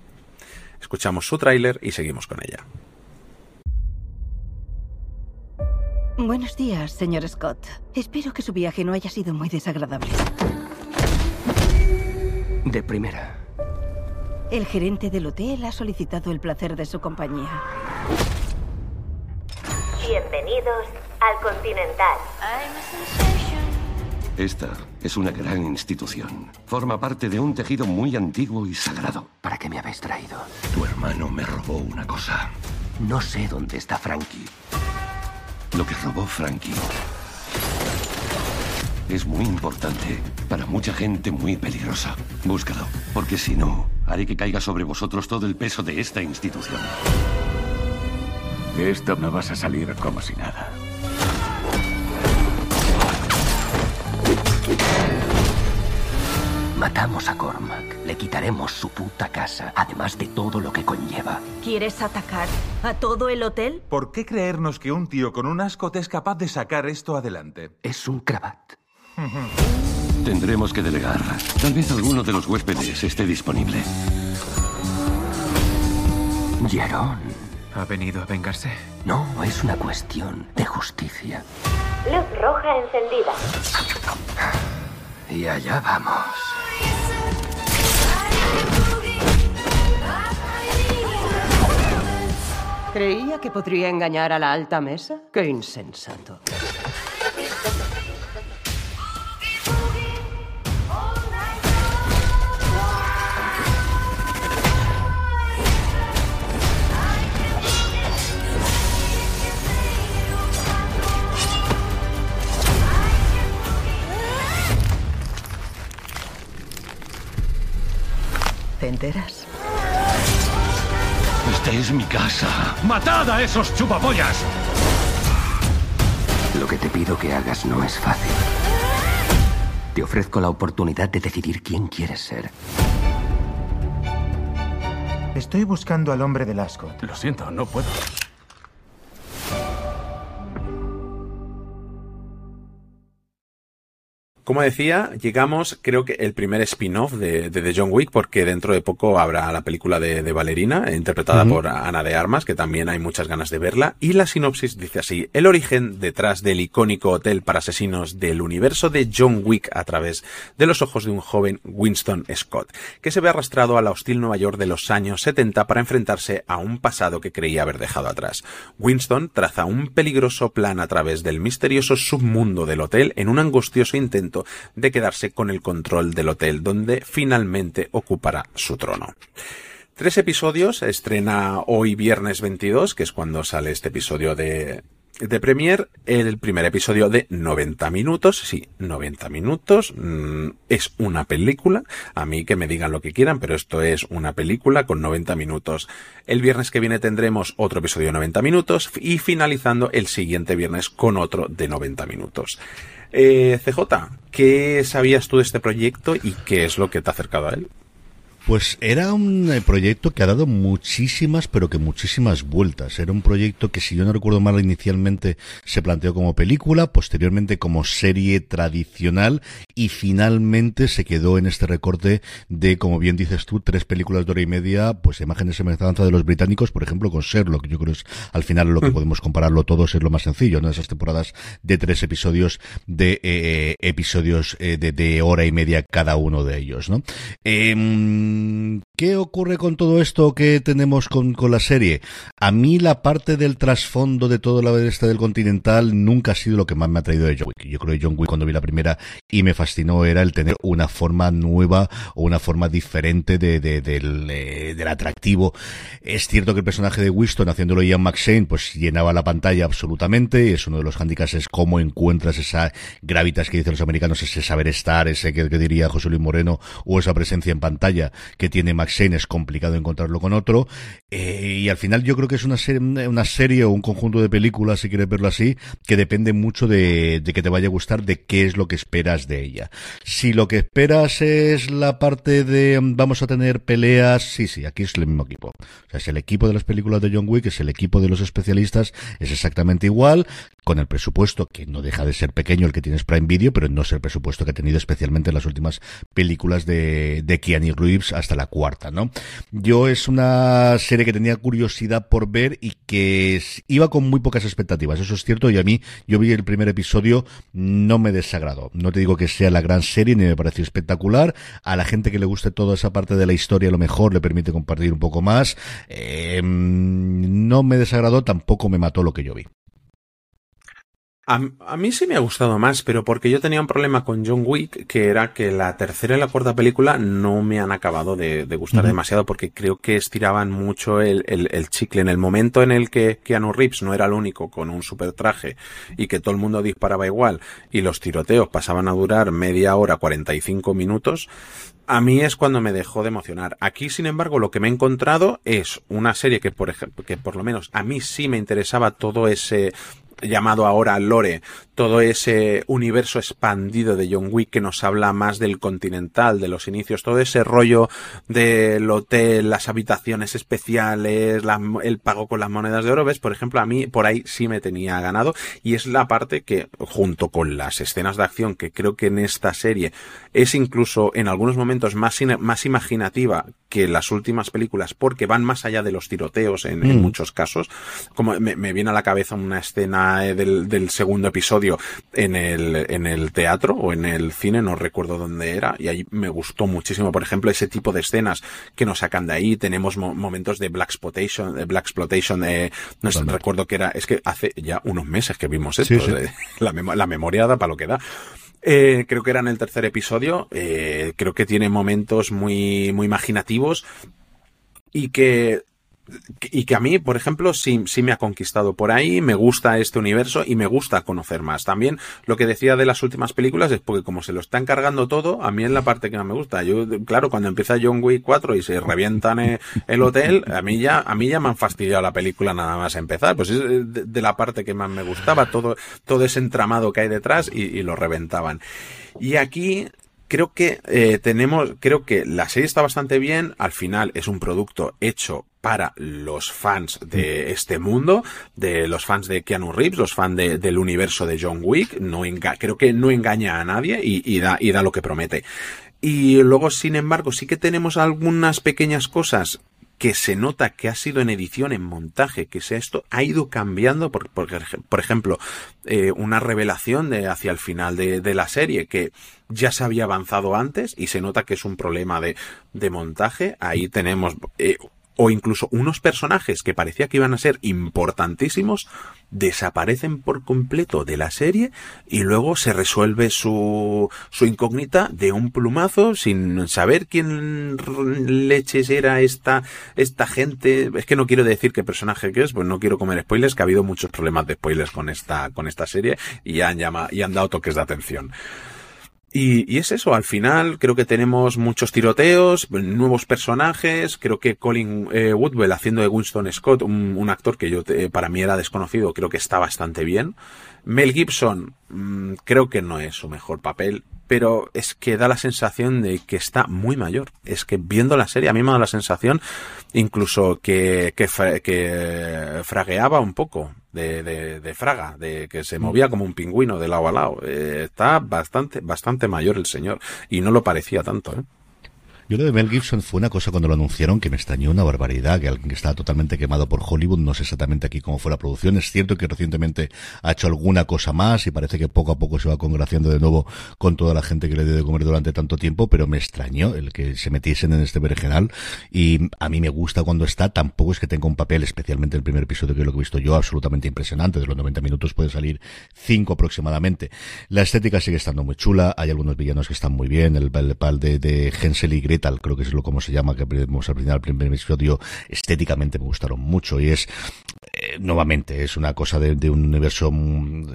Escuchamos su tráiler y seguimos con ella. Buenos días, señor Scott. Espero que su viaje no haya sido muy desagradable. De primera. El gerente del hotel ha solicitado el placer de su compañía. Bienvenidos al Continental. Esta es una gran institución. Forma parte de un tejido muy antiguo y sagrado. ¿Para qué me habéis traído? Tu hermano me robó una cosa. No sé dónde está Frankie. Lo que robó Frankie es muy importante para mucha gente muy peligrosa. Búscalo, porque si no, haré que caiga sobre vosotros todo el peso de esta institución. De esto no vas a salir como si nada. Matamos a Cormac, le quitaremos su puta casa, además de todo lo que conlleva. ¿Quieres atacar a todo el hotel? ¿Por qué creernos que un tío con un ascot es capaz de sacar esto adelante? Es un cravat. Tendremos que delegar. Tal vez alguno de los huéspedes esté disponible. Jerón. ¿Ha venido a vengarse? No, es una cuestión de justicia. Luz roja encendida. Y allá vamos. Creía que podría engañar a la alta mesa. Qué insensato. Enteras? Esta es mi casa. ¡Matad a esos chupapollas! Lo que te pido que hagas no es fácil. Te ofrezco la oportunidad de decidir quién quieres ser. Estoy buscando al hombre del asco. Lo siento, no puedo. Como decía, llegamos, creo que el primer spin-off de, de, The John Wick, porque dentro de poco habrá la película de, de Valerina, interpretada uh -huh. por Ana de Armas, que también hay muchas ganas de verla. Y la sinopsis dice así, el origen detrás del icónico hotel para asesinos del universo de John Wick a través de los ojos de un joven Winston Scott, que se ve arrastrado a la hostil Nueva York de los años 70 para enfrentarse a un pasado que creía haber dejado atrás. Winston traza un peligroso plan a través del misterioso submundo del hotel en un angustioso intento de quedarse con el control del hotel donde finalmente ocupará su trono. Tres episodios, estrena hoy viernes 22, que es cuando sale este episodio de, de Premiere, el primer episodio de 90 minutos, sí, 90 minutos, mmm, es una película, a mí que me digan lo que quieran, pero esto es una película con 90 minutos. El viernes que viene tendremos otro episodio de 90 minutos y finalizando el siguiente viernes con otro de 90 minutos. Eh, CJ, ¿qué sabías tú de este proyecto y qué es lo que te ha acercado a él? Pues era un eh, proyecto que ha dado muchísimas, pero que muchísimas vueltas. Era un proyecto que, si yo no recuerdo mal, inicialmente se planteó como película, posteriormente como serie tradicional y finalmente se quedó en este recorte de, como bien dices tú, tres películas de hora y media, pues imágenes semejanza de los británicos, por ejemplo, con Sherlock. Yo creo que es al final lo que podemos compararlo todos es lo más sencillo, ¿no? Esas temporadas de tres episodios de eh, episodios eh, de, de, hora y media cada uno de ellos, ¿no? Eh, ¿Qué ocurre con todo esto que tenemos con, la serie? A mí la parte del trasfondo de todo la este del Continental nunca ha sido lo que más me ha traído de John Wick. Yo creo que John Wick cuando vi la primera y me fascinó era el tener una forma nueva o una forma diferente de, de, del, de, del atractivo. Es cierto que el personaje de Winston, haciéndolo Ian McShane, pues llenaba la pantalla absolutamente. Es uno de los handicaps es cómo encuentras esa gravitas que dicen los americanos, ese saber estar, ese que, que diría José Luis Moreno, o esa presencia en pantalla que tiene Max Shane es complicado encontrarlo con otro. Eh, y al final yo creo que es una serie, una serie o un conjunto de películas si quieres verlo así que depende mucho de, de, que te vaya a gustar de qué es lo que esperas de ella. Si lo que esperas es la parte de vamos a tener peleas sí sí aquí es el mismo equipo. O sea es el equipo de las películas de John Wick es el equipo de los especialistas es exactamente igual con el presupuesto que no deja de ser pequeño el que tienes Prime Video pero no es el presupuesto que ha tenido especialmente en las últimas películas de, de Keanu Reeves hasta la cuarta, ¿no? Yo es una serie que tenía curiosidad por ver y que iba con muy pocas expectativas, eso es cierto, y a mí, yo vi el primer episodio, no me desagradó. No te digo que sea la gran serie, ni me pareció espectacular. A la gente que le guste toda esa parte de la historia, a lo mejor le permite compartir un poco más. Eh, no me desagradó, tampoco me mató lo que yo vi. A, a, mí sí me ha gustado más, pero porque yo tenía un problema con John Wick, que era que la tercera y la cuarta película no me han acabado de, de gustar uh -huh. demasiado, porque creo que estiraban mucho el, el, el, chicle. En el momento en el que Keanu Reeves no era el único con un super traje y que todo el mundo disparaba igual y los tiroteos pasaban a durar media hora, 45 minutos, a mí es cuando me dejó de emocionar. Aquí, sin embargo, lo que me he encontrado es una serie que, por ejemplo, que por lo menos a mí sí me interesaba todo ese llamado ahora Lore, todo ese universo expandido de John Wick que nos habla más del continental, de los inicios, todo ese rollo del hotel, las habitaciones especiales, la, el pago con las monedas de oro, ves, por ejemplo, a mí por ahí sí me tenía ganado y es la parte que, junto con las escenas de acción, que creo que en esta serie es incluso en algunos momentos más, más imaginativa que las últimas películas porque van más allá de los tiroteos en, mm. en muchos casos, como me, me viene a la cabeza una escena del, del, segundo episodio en el, en el teatro o en el cine, no recuerdo dónde era, y ahí me gustó muchísimo, por ejemplo, ese tipo de escenas que nos sacan de ahí, tenemos mo momentos de Black Exploitation, de Black Exploitation, eh, no sé, recuerdo que era, es que hace ya unos meses que vimos esto, sí, sí. De, la, mem la memoria da para lo que da. Eh, creo que era en el tercer episodio. Eh, creo que tiene momentos muy, muy imaginativos y que y que a mí, por ejemplo, sí, sí me ha conquistado por ahí, me gusta este universo y me gusta conocer más. También lo que decía de las últimas películas es porque como se lo están cargando todo, a mí es la parte que más me gusta. Yo, claro, cuando empieza John Wick 4 y se revientan el hotel, a mí ya, a mí ya me han fastidiado la película nada más empezar. Pues es de, la parte que más me gustaba, todo, todo ese entramado que hay detrás y lo reventaban. Y aquí creo que eh, tenemos, creo que la serie está bastante bien. Al final es un producto hecho para los fans de este mundo, de los fans de Keanu Reeves, los fans del universo de John Wick. No creo que no engaña a nadie y, da, y da lo que promete. Y luego, sin embargo, sí que tenemos algunas pequeñas cosas que se nota que ha sido en edición, en montaje, que sea esto, ha ido cambiando, por, por, ejemplo, eh, una revelación de hacia el final de, de, la serie que ya se había avanzado antes y se nota que es un problema de, de montaje. Ahí tenemos eh, o incluso unos personajes que parecía que iban a ser importantísimos desaparecen por completo de la serie y luego se resuelve su, su incógnita de un plumazo sin saber quién leches era esta, esta gente. Es que no quiero decir qué personaje que es, pues no quiero comer spoilers, que ha habido muchos problemas de spoilers con esta, con esta serie y han llamado, y han dado toques de atención. Y, y, es eso, al final creo que tenemos muchos tiroteos, nuevos personajes, creo que Colin eh, Woodwell haciendo de Winston Scott, un, un actor que yo para mí era desconocido, creo que está bastante bien. Mel Gibson mmm, creo que no es su mejor papel, pero es que da la sensación de que está muy mayor. Es que viendo la serie a mí me da la sensación incluso que, que, que fragueaba un poco de, de, de, Fraga, de que se movía como un pingüino de lado a lado. Eh, está bastante, bastante mayor el señor y no lo parecía tanto. ¿eh? Yo lo de Mel Gibson fue una cosa cuando lo anunciaron que me extrañó una barbaridad, que alguien que estaba totalmente quemado por Hollywood, no sé exactamente aquí cómo fue la producción. Es cierto que recientemente ha hecho alguna cosa más y parece que poco a poco se va congraciando de nuevo con toda la gente que le dio de comer durante tanto tiempo, pero me extrañó el que se metiesen en este vergenal y a mí me gusta cuando está, tampoco es que tenga un papel, especialmente el primer episodio que es lo que he visto yo, absolutamente impresionante. De los 90 minutos puede salir 5 aproximadamente. La estética sigue estando muy chula, hay algunos villanos que están muy bien, el, el pal de, de Hensel y Gretel creo que es lo como se llama, que vimos al final, primer episodio, estéticamente me gustaron mucho y es, eh, nuevamente, es una cosa de, un universo,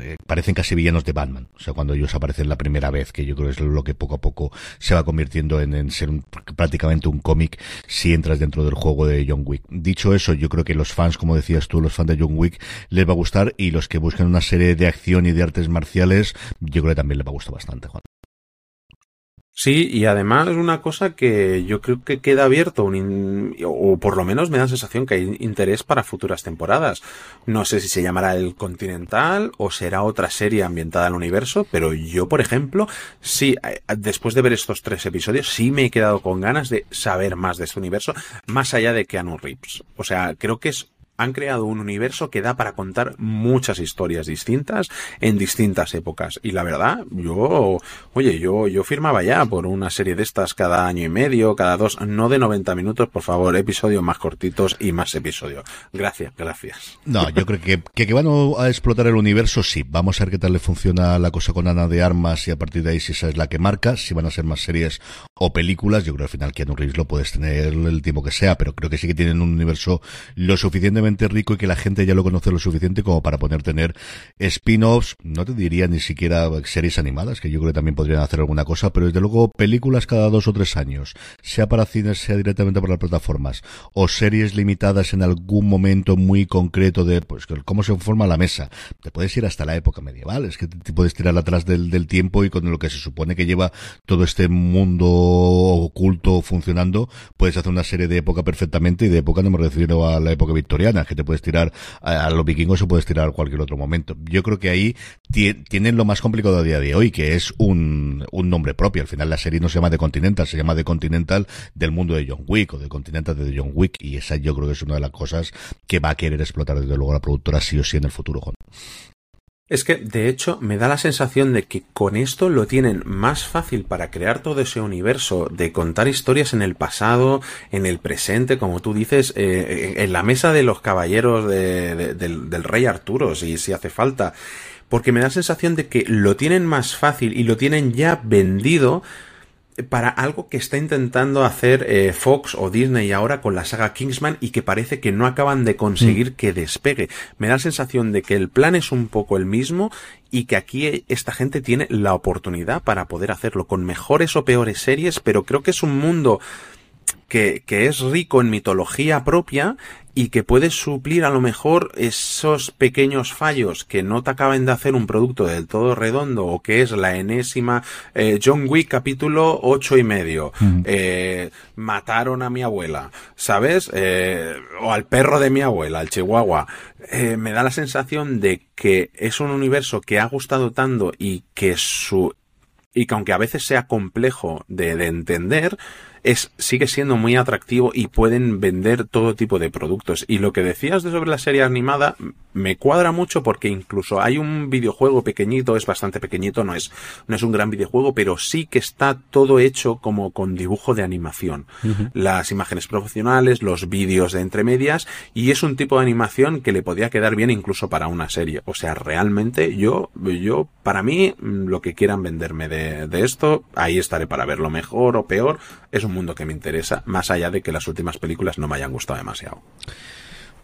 eh, parecen casi villanos de Batman, o sea, cuando ellos aparecen la primera vez, que yo creo que es lo que poco a poco se va convirtiendo en, en ser un, prácticamente un cómic si entras dentro del juego de John Wick. Dicho eso, yo creo que los fans, como decías tú, los fans de John Wick, les va a gustar y los que buscan una serie de acción y de artes marciales, yo creo que también les va a gustar bastante, Juan. Sí, y además una cosa que yo creo que queda abierto, un o por lo menos me da la sensación que hay interés para futuras temporadas. No sé si se llamará el Continental o será otra serie ambientada en el universo, pero yo, por ejemplo, sí, eh, después de ver estos tres episodios, sí me he quedado con ganas de saber más de este universo, más allá de Keanu Reeves. O sea, creo que es han creado un universo que da para contar muchas historias distintas en distintas épocas. Y la verdad, yo, oye, yo, yo firmaba ya por una serie de estas cada año y medio, cada dos, no de 90 minutos, por favor, episodios más cortitos y más episodios. Gracias, gracias. No, yo creo que, que, van a explotar el universo, sí. Vamos a ver qué tal le funciona la cosa con Ana de Armas y a partir de ahí si esa es la que marca, si van a ser más series o películas. Yo creo que al final Keanu Reeves lo puedes tener el tiempo que sea, pero creo que sí que tienen un universo lo suficientemente rico y que la gente ya lo conoce lo suficiente como para poder tener spin-offs, no te diría ni siquiera series animadas, que yo creo que también podrían hacer alguna cosa, pero desde luego películas cada dos o tres años, sea para cines, sea directamente para las plataformas, o series limitadas en algún momento muy concreto de, pues, cómo se forma la mesa. Te puedes ir hasta la época medieval, es que te puedes tirar atrás del, del tiempo y con lo que se supone que lleva todo este mundo oculto funcionando, puedes hacer una serie de época perfectamente y de época no me refiero a la época victoriana, que te puedes tirar a, los vikingos o puedes tirar a cualquier otro momento. Yo creo que ahí tienen lo más complicado a día de hoy, que es un, un nombre propio. Al final la serie no se llama The Continental, se llama The Continental del mundo de John Wick o The Continental de John Wick y esa yo creo que es una de las cosas que va a querer explotar desde luego la productora sí o sí en el futuro, Juan. Es que, de hecho, me da la sensación de que con esto lo tienen más fácil para crear todo ese universo, de contar historias en el pasado, en el presente, como tú dices, eh, en la mesa de los caballeros de, de, del, del, rey Arturo, si, si hace falta. Porque me da la sensación de que lo tienen más fácil y lo tienen ya vendido para algo que está intentando hacer eh, Fox o Disney ahora con la saga Kingsman y que parece que no acaban de conseguir mm. que despegue. Me da la sensación de que el plan es un poco el mismo y que aquí esta gente tiene la oportunidad para poder hacerlo con mejores o peores series, pero creo que es un mundo que, que, es rico en mitología propia y que puede suplir a lo mejor esos pequeños fallos que no te acaban de hacer un producto del todo redondo o que es la enésima eh, John Wick capítulo ocho y medio. Eh, mataron a mi abuela sabes eh, o al perro de mi abuela al chihuahua. Me da la sensación de que es un universo que ha gustado tanto y que su y que aunque a veces sea complejo de, de entender es, sigue siendo muy atractivo y pueden vender todo tipo de productos. Y lo que decías de sobre la serie animada me cuadra mucho porque incluso hay un videojuego pequeñito, es bastante pequeñito, no es, no es un gran videojuego, pero sí que está todo hecho como con dibujo de animación. Las imágenes profesionales, los vídeos de entre medias, y es un tipo de animación que le podría quedar bien incluso para una serie. O sea, realmente yo, yo, para mí, lo que quieran venderme de, de esto, ahí estaré para verlo mejor o peor. Es un mundo que me interesa, más allá de que las últimas películas no me hayan gustado demasiado.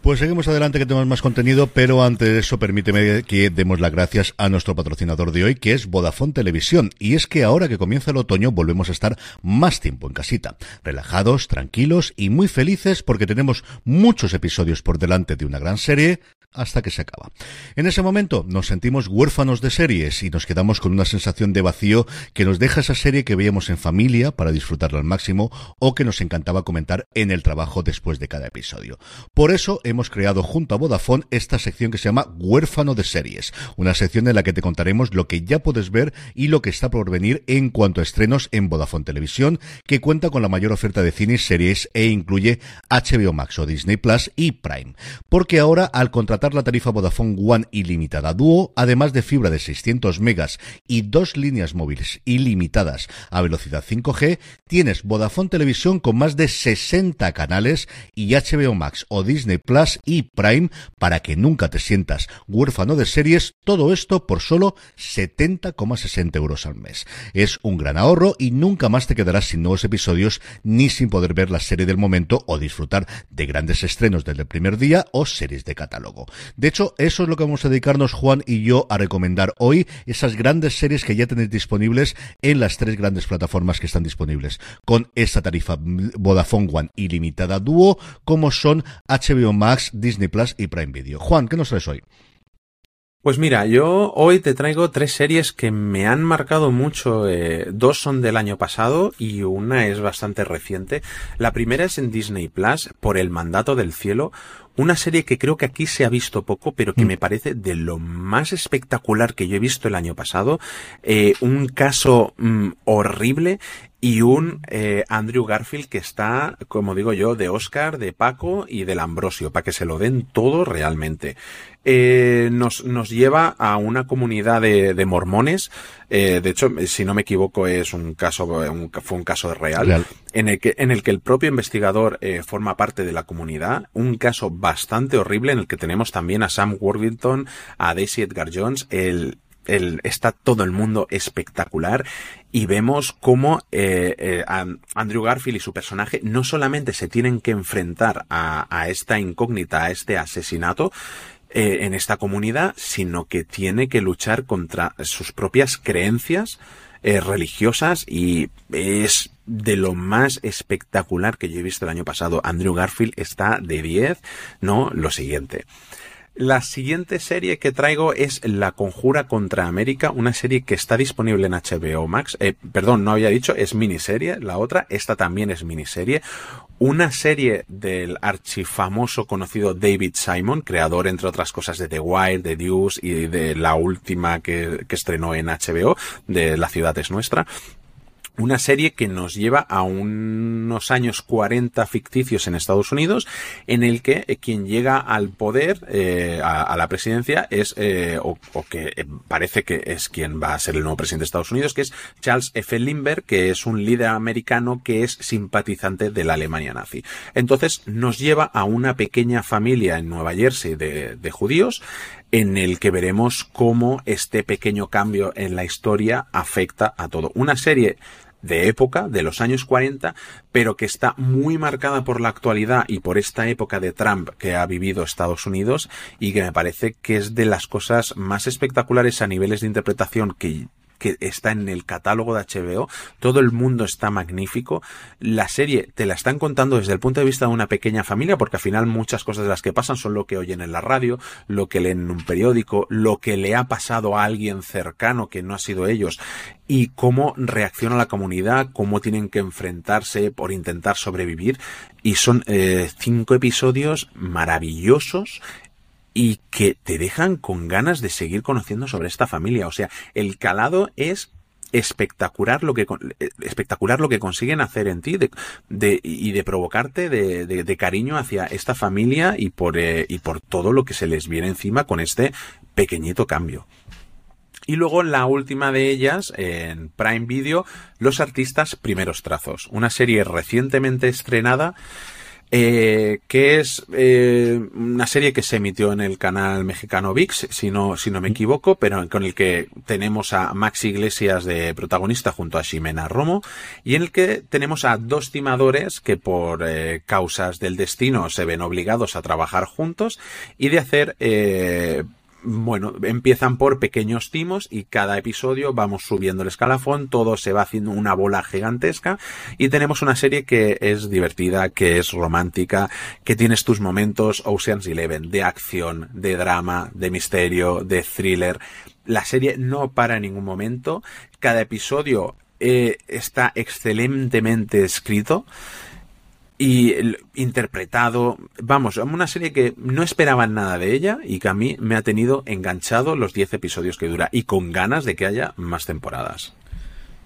Pues seguimos adelante que tenemos más contenido, pero antes de eso permíteme que demos las gracias a nuestro patrocinador de hoy, que es Vodafone Televisión. Y es que ahora que comienza el otoño volvemos a estar más tiempo en casita, relajados, tranquilos y muy felices porque tenemos muchos episodios por delante de una gran serie hasta que se acaba. En ese momento nos sentimos huérfanos de series y nos quedamos con una sensación de vacío que nos deja esa serie que veíamos en familia para disfrutarla al máximo o que nos encantaba comentar en el trabajo después de cada episodio. Por eso hemos creado junto a Vodafone esta sección que se llama Huérfano de series, una sección en la que te contaremos lo que ya puedes ver y lo que está por venir en cuanto a estrenos en Vodafone Televisión, que cuenta con la mayor oferta de cines, series e incluye HBO Max o Disney Plus y Prime. Porque ahora al contratar la tarifa Vodafone One ilimitada Duo, además de fibra de 600 megas y dos líneas móviles ilimitadas a velocidad 5G, tienes Vodafone Televisión con más de 60 canales y HBO Max o Disney Plus y Prime para que nunca te sientas huérfano de series, todo esto por solo 70,60 euros al mes. Es un gran ahorro y nunca más te quedarás sin nuevos episodios ni sin poder ver la serie del momento o disfrutar de grandes estrenos desde el primer día o series de catálogo. De hecho, eso es lo que vamos a dedicarnos Juan y yo a recomendar hoy, esas grandes series que ya tenéis disponibles en las tres grandes plataformas que están disponibles, con esta tarifa Vodafone One ilimitada dúo, como son HBO Max, Disney Plus y Prime Video. Juan, ¿qué nos traes hoy? Pues mira, yo hoy te traigo tres series que me han marcado mucho. Eh, dos son del año pasado y una es bastante reciente. La primera es en Disney Plus, por el mandato del cielo. Una serie que creo que aquí se ha visto poco, pero que mm. me parece de lo más espectacular que yo he visto el año pasado. Eh, un caso mm, horrible y un eh, Andrew Garfield que está, como digo yo, de Oscar, de Paco y del Ambrosio, para que se lo den todo realmente. Eh, nos, nos lleva a una comunidad de, de mormones, eh, de hecho, si no me equivoco, es un caso, un, fue un caso real, En, el que, en el que el propio investigador eh, forma parte de la comunidad, un caso bastante horrible en el que tenemos también a Sam Worthington, a Daisy Edgar Jones, el, el, está todo el mundo espectacular y vemos cómo eh, eh, Andrew Garfield y su personaje no solamente se tienen que enfrentar a, a esta incógnita, a este asesinato, eh, en esta comunidad, sino que tiene que luchar contra sus propias creencias eh, religiosas y es de lo más espectacular que yo he visto el año pasado. Andrew Garfield está de 10, ¿no? Lo siguiente. La siguiente serie que traigo es La Conjura contra América, una serie que está disponible en HBO Max. Eh, perdón, no había dicho, es miniserie. La otra, esta también es miniserie. Una serie del archifamoso conocido David Simon, creador, entre otras cosas, de The Wire, de Deuce y de la última que, que estrenó en HBO, de La ciudad es nuestra una serie que nos lleva a unos años 40 ficticios en Estados Unidos, en el que eh, quien llega al poder, eh, a, la presidencia, es, eh, o, que parece que es quien va a ser el nuevo presidente de Estados Unidos, que es Charles F. Lindbergh, que es un líder americano que es simpatizante de la Alemania nazi. Entonces nos lleva a una pequeña familia en Nueva Jersey de, de judíos, en el que veremos cómo este pequeño cambio en la historia afecta a todo. Una serie de época, de los años 40, pero que está muy marcada por la actualidad y por esta época de Trump que ha vivido Estados Unidos y que me parece que es de las cosas más espectaculares a niveles de interpretación que que está en el catálogo de HBO, todo el mundo está magnífico, la serie te la están contando desde el punto de vista de una pequeña familia, porque al final muchas cosas de las que pasan son lo que oyen en la radio, lo que leen en un periódico, lo que le ha pasado a alguien cercano que no ha sido ellos, y cómo reacciona la comunidad, cómo tienen que enfrentarse por intentar sobrevivir, y son eh, cinco episodios maravillosos y que te dejan con ganas de seguir conociendo sobre esta familia. O sea, el calado es espectacular lo que espectacular lo que consiguen hacer en ti de, y de provocarte de, cariño hacia esta familia y por eh, y por todo lo que se les viene encima con este pequeñito cambio. Y luego la última de ellas, en Prime Video, Los artistas primeros trazos, una serie recientemente estrenada eh, que es eh, una serie que se emitió en el canal mexicano VIX, si no, si no me equivoco, pero con el que tenemos a Max Iglesias de protagonista junto a Ximena Romo, y en el que tenemos a dos timadores que por eh, causas del destino se ven obligados a trabajar juntos y de hacer eh, bueno, empiezan por pequeños timos y cada episodio vamos subiendo el escalafón, todo se va haciendo una bola gigantesca y tenemos una serie que es divertida, que es romántica, que tienes tus momentos Ocean's Eleven de acción, de drama, de misterio, de thriller. La serie no para en ningún momento, cada episodio eh, está excelentemente escrito y interpretado, vamos, una serie que no esperaban nada de ella y que a mí me ha tenido enganchado los 10 episodios que dura y con ganas de que haya más temporadas.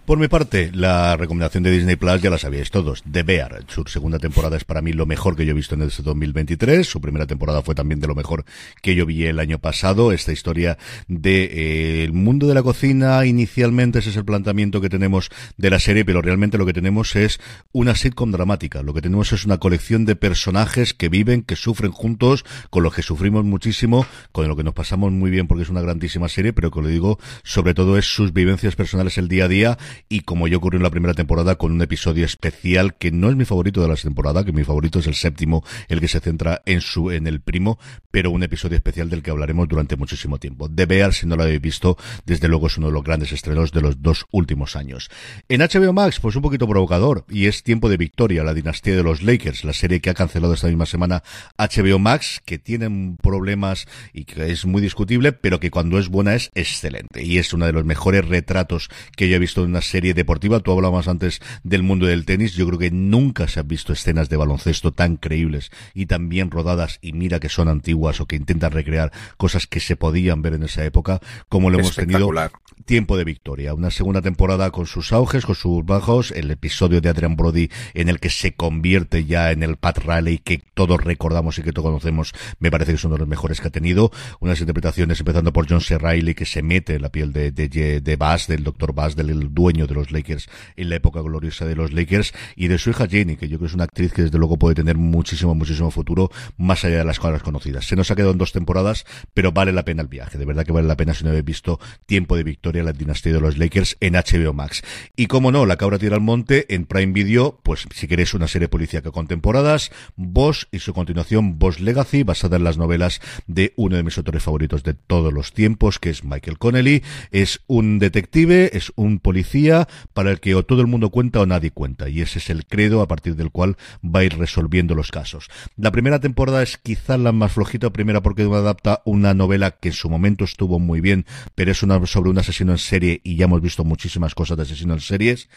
Por mi parte, la recomendación de Disney Plus ya la sabíais todos. The Bear. Su segunda temporada es para mí lo mejor que yo he visto en este 2023. Su primera temporada fue también de lo mejor que yo vi el año pasado. Esta historia de eh, mundo de la cocina, inicialmente ese es el planteamiento que tenemos de la serie, pero realmente lo que tenemos es una sitcom dramática. Lo que tenemos es una colección de personajes que viven, que sufren juntos, con los que sufrimos muchísimo, con lo que nos pasamos muy bien porque es una grandísima serie, pero que lo digo, sobre todo es sus vivencias personales el día a día y como ya ocurrió en la primera temporada con un episodio especial que no es mi favorito de la temporada, que mi favorito es el séptimo, el que se centra en su en el primo, pero un episodio especial del que hablaremos durante muchísimo tiempo. De Bear, si no lo habéis visto, desde luego es uno de los grandes estrenos de los dos últimos años. En HBO Max, pues un poquito provocador, y es Tiempo de Victoria, la dinastía de los Lakers, la serie que ha cancelado esta misma semana HBO Max, que tiene problemas y que es muy discutible, pero que cuando es buena es excelente. Y es uno de los mejores retratos que yo he visto en una serie deportiva. Tú hablabas antes del mundo del tenis. Yo creo que nunca se han visto escenas de baloncesto tan creíbles y tan bien rodadas y mira que son antiguas o que intentan recrear cosas que se podían ver en esa época como lo hemos tenido tiempo de victoria. Una segunda temporada con sus auges, con sus bajos, el episodio de Adrian Brody en el que se convierte ya en el Pat Riley que todos recordamos y que todos conocemos, me parece que es uno de los mejores que ha tenido. Unas interpretaciones empezando por John C. Riley que se mete en la piel de, de, de Bass, del doctor Bass, del dueño de los Lakers en la época gloriosa de los Lakers y de su hija Jenny, que yo creo que es una actriz que desde luego puede tener muchísimo, muchísimo futuro más allá de las cosas conocidas. Se nos ha quedado en dos temporadas, pero vale la pena el viaje. De verdad que vale la pena si no habéis visto Tiempo de Victoria, la dinastía de los Lakers en HBO Max. Y como no, La cabra tira al monte en Prime Video, pues si queréis una serie policíaca con temporadas, Boss y su continuación Boss Legacy, basada en las novelas de uno de mis autores favoritos de todos los tiempos, que es Michael Connelly. Es un detective, es un policía para el que o todo el mundo cuenta o nadie cuenta. Y ese es el credo a partir del cual va a ir resolviendo los casos. La primera temporada es quizá la más flojita, primera porque adapta una novela que en su momento estuvo muy bien, pero es una sobre un asesino en serie y ya hemos visto muchísimas cosas de asesino en series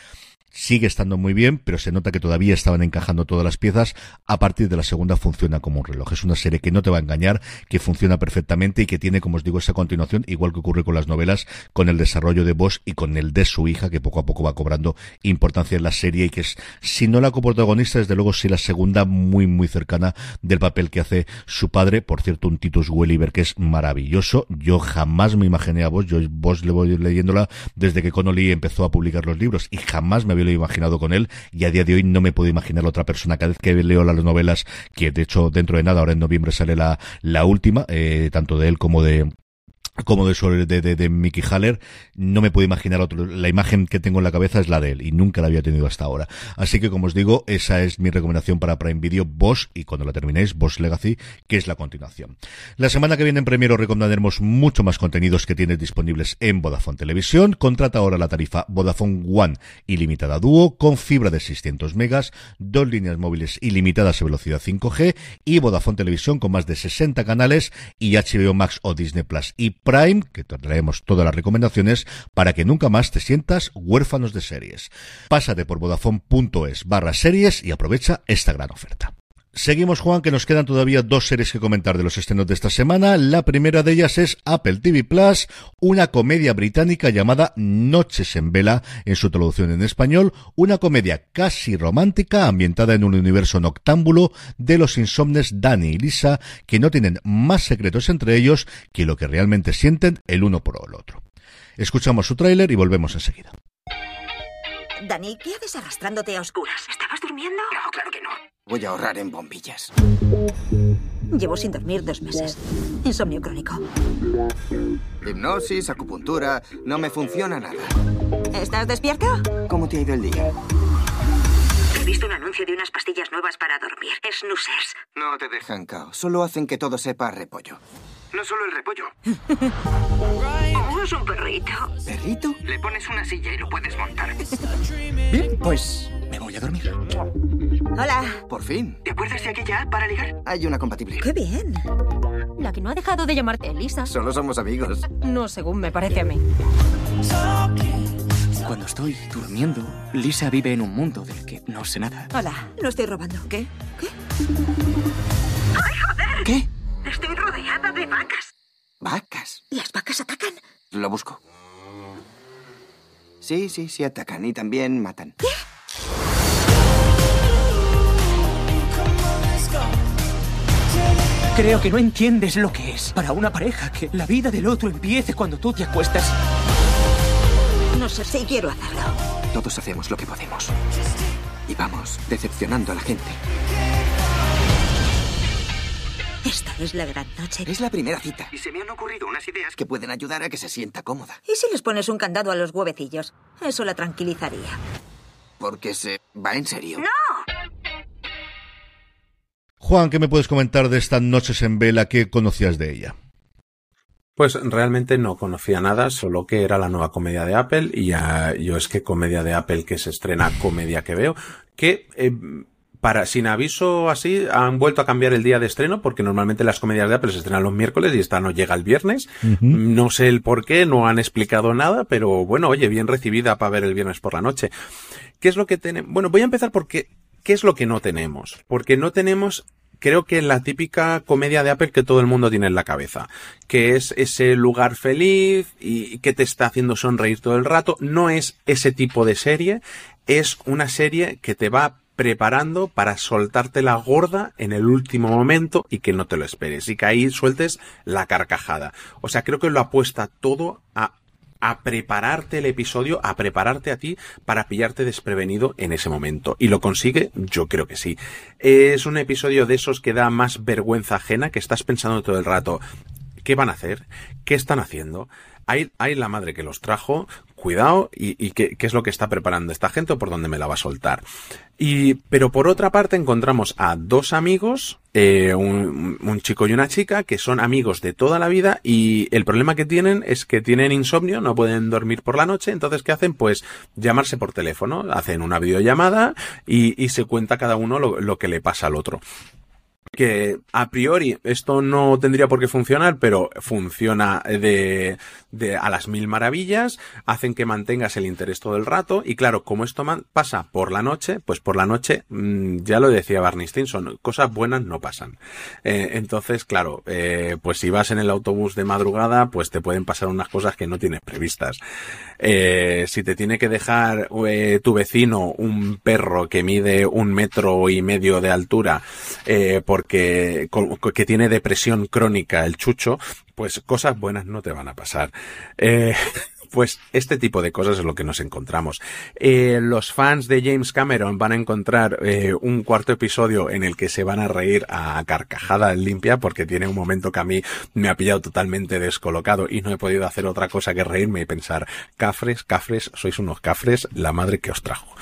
sigue estando muy bien, pero se nota que todavía estaban encajando todas las piezas. A partir de la segunda funciona como un reloj. Es una serie que no te va a engañar, que funciona perfectamente y que tiene, como os digo, esa continuación, igual que ocurre con las novelas, con el desarrollo de Boss y con el de su hija, que poco a poco va cobrando importancia en la serie y que es, si no la coprotagonista, desde luego sí la segunda muy, muy cercana del papel que hace su padre. Por cierto, un Titus Welliver que es maravilloso. Yo jamás me imaginé a Boss, yo Boss le voy leyéndola desde que Connolly empezó a publicar los libros y jamás me había imaginado con él y a día de hoy no me puedo imaginar otra persona. Cada vez que leo las novelas, que de hecho dentro de nada, ahora en noviembre sale la, la última, eh, tanto de él como de como de, de, de, de, Mickey Haller, no me puedo imaginar otro. La imagen que tengo en la cabeza es la de él y nunca la había tenido hasta ahora. Así que, como os digo, esa es mi recomendación para Prime Video, Boss, y cuando la terminéis, Boss Legacy, que es la continuación. La semana que viene en Premiere os recomendaremos mucho más contenidos que tienes disponibles en Vodafone Televisión. Contrata ahora la tarifa Vodafone One ilimitada dúo con fibra de 600 megas, dos líneas móviles ilimitadas a velocidad 5G y Vodafone Televisión con más de 60 canales y HBO Max o Disney Plus y Prime, que te traemos todas las recomendaciones para que nunca más te sientas huérfanos de series. Pásate por vodafone.es barra series y aprovecha esta gran oferta. Seguimos, Juan, que nos quedan todavía dos series que comentar de los estrenos de esta semana. La primera de ellas es Apple TV Plus, una comedia británica llamada Noches en Vela, en su traducción en español, una comedia casi romántica ambientada en un universo noctámbulo de los insomnes Danny y Lisa, que no tienen más secretos entre ellos que lo que realmente sienten el uno por el otro. Escuchamos su tráiler y volvemos enseguida. Dani, ¿qué haces arrastrándote a oscuras? ¿Estabas durmiendo? No, claro que no. Voy a ahorrar en bombillas. Llevo sin dormir dos meses. Insomnio crónico. Hipnosis, acupuntura, no me funciona nada. ¿Estás despierto? ¿Cómo te ha ido el día? He visto un anuncio de unas pastillas nuevas para dormir. Snoozers. No te dejan caos. Solo hacen que todo sepa a repollo. No solo el repollo. es un perrito. ¿Perrito? Le pones una silla y lo puedes montar. Bien, pues me voy a dormir. Hola. Por fin. ¿Te acuerdas de aquella para ligar? Hay una compatible. ¡Qué bien! La que no ha dejado de llamarte Elisa. Solo somos amigos. No, según me parece a mí. Cuando estoy durmiendo, Lisa vive en un mundo del que no sé nada. Hola, no estoy robando. ¿Qué? ¿Qué? ¡Ay, joder! ¿Qué? Estoy rodeada de vacas. ¿Vacas? ¿Las vacas atacan? Lo busco. Sí, sí, sí atacan y también matan. ¿Qué? Creo que no entiendes lo que es para una pareja que la vida del otro empiece cuando tú te acuestas. No sé si quiero hacerlo. Todos hacemos lo que podemos. Y vamos decepcionando a la gente. Esta es la gran noche. Es la primera cita. Y se me han ocurrido unas ideas que pueden ayudar a que se sienta cómoda. ¿Y si les pones un candado a los huevecillos? Eso la tranquilizaría. Porque se va en serio. ¡No! Juan, ¿qué me puedes comentar de estas noches en vela? ¿Qué conocías de ella? Pues realmente no conocía nada, solo que era la nueva comedia de Apple y ya, yo es que comedia de Apple que se estrena comedia que veo, que eh, para sin aviso así han vuelto a cambiar el día de estreno porque normalmente las comedias de Apple se estrenan los miércoles y esta no llega el viernes. Uh -huh. No sé el por qué, no han explicado nada, pero bueno, oye, bien recibida para ver el viernes por la noche. ¿Qué es lo que tenemos? Bueno, voy a empezar porque ¿qué es lo que no tenemos? Porque no tenemos creo que la típica comedia de Apple que todo el mundo tiene en la cabeza, que es ese lugar feliz y que te está haciendo sonreír todo el rato, no es ese tipo de serie, es una serie que te va preparando para soltarte la gorda en el último momento y que no te lo esperes y que ahí sueltes la carcajada. O sea, creo que lo apuesta todo a a prepararte el episodio, a prepararte a ti para pillarte desprevenido en ese momento. ¿Y lo consigue? Yo creo que sí. Es un episodio de esos que da más vergüenza ajena, que estás pensando todo el rato, ¿qué van a hacer? ¿Qué están haciendo? Hay, hay la madre que los trajo, cuidado, y, y qué, es lo que está preparando esta gente o por dónde me la va a soltar. Y, pero por otra parte encontramos a dos amigos, eh, un, un, chico y una chica, que son amigos de toda la vida y el problema que tienen es que tienen insomnio, no pueden dormir por la noche, entonces ¿qué hacen? Pues llamarse por teléfono, hacen una videollamada y, y se cuenta cada uno lo, lo que le pasa al otro que a priori esto no tendría por qué funcionar, pero funciona de, de, a las mil maravillas, hacen que mantengas el interés todo el rato y claro, como esto pasa por la noche, pues por la noche, mmm, ya lo decía Barney Stinson, cosas buenas no pasan. Eh, entonces, claro, eh, pues si vas en el autobús de madrugada, pues te pueden pasar unas cosas que no tienes previstas. Eh, si te tiene que dejar tu vecino un perro que mide un metro y medio de altura, eh, porque que tiene depresión crónica el chucho, pues cosas buenas no te van a pasar. Eh, Pues este tipo de cosas es lo que nos encontramos. Eh, los fans de James Cameron van a encontrar eh, un cuarto episodio en el que se van a reír a carcajada limpia porque tiene un momento que a mí me ha pillado totalmente descolocado y no he podido hacer otra cosa que reírme y pensar, cafres, cafres, sois unos cafres, la madre que os trajo.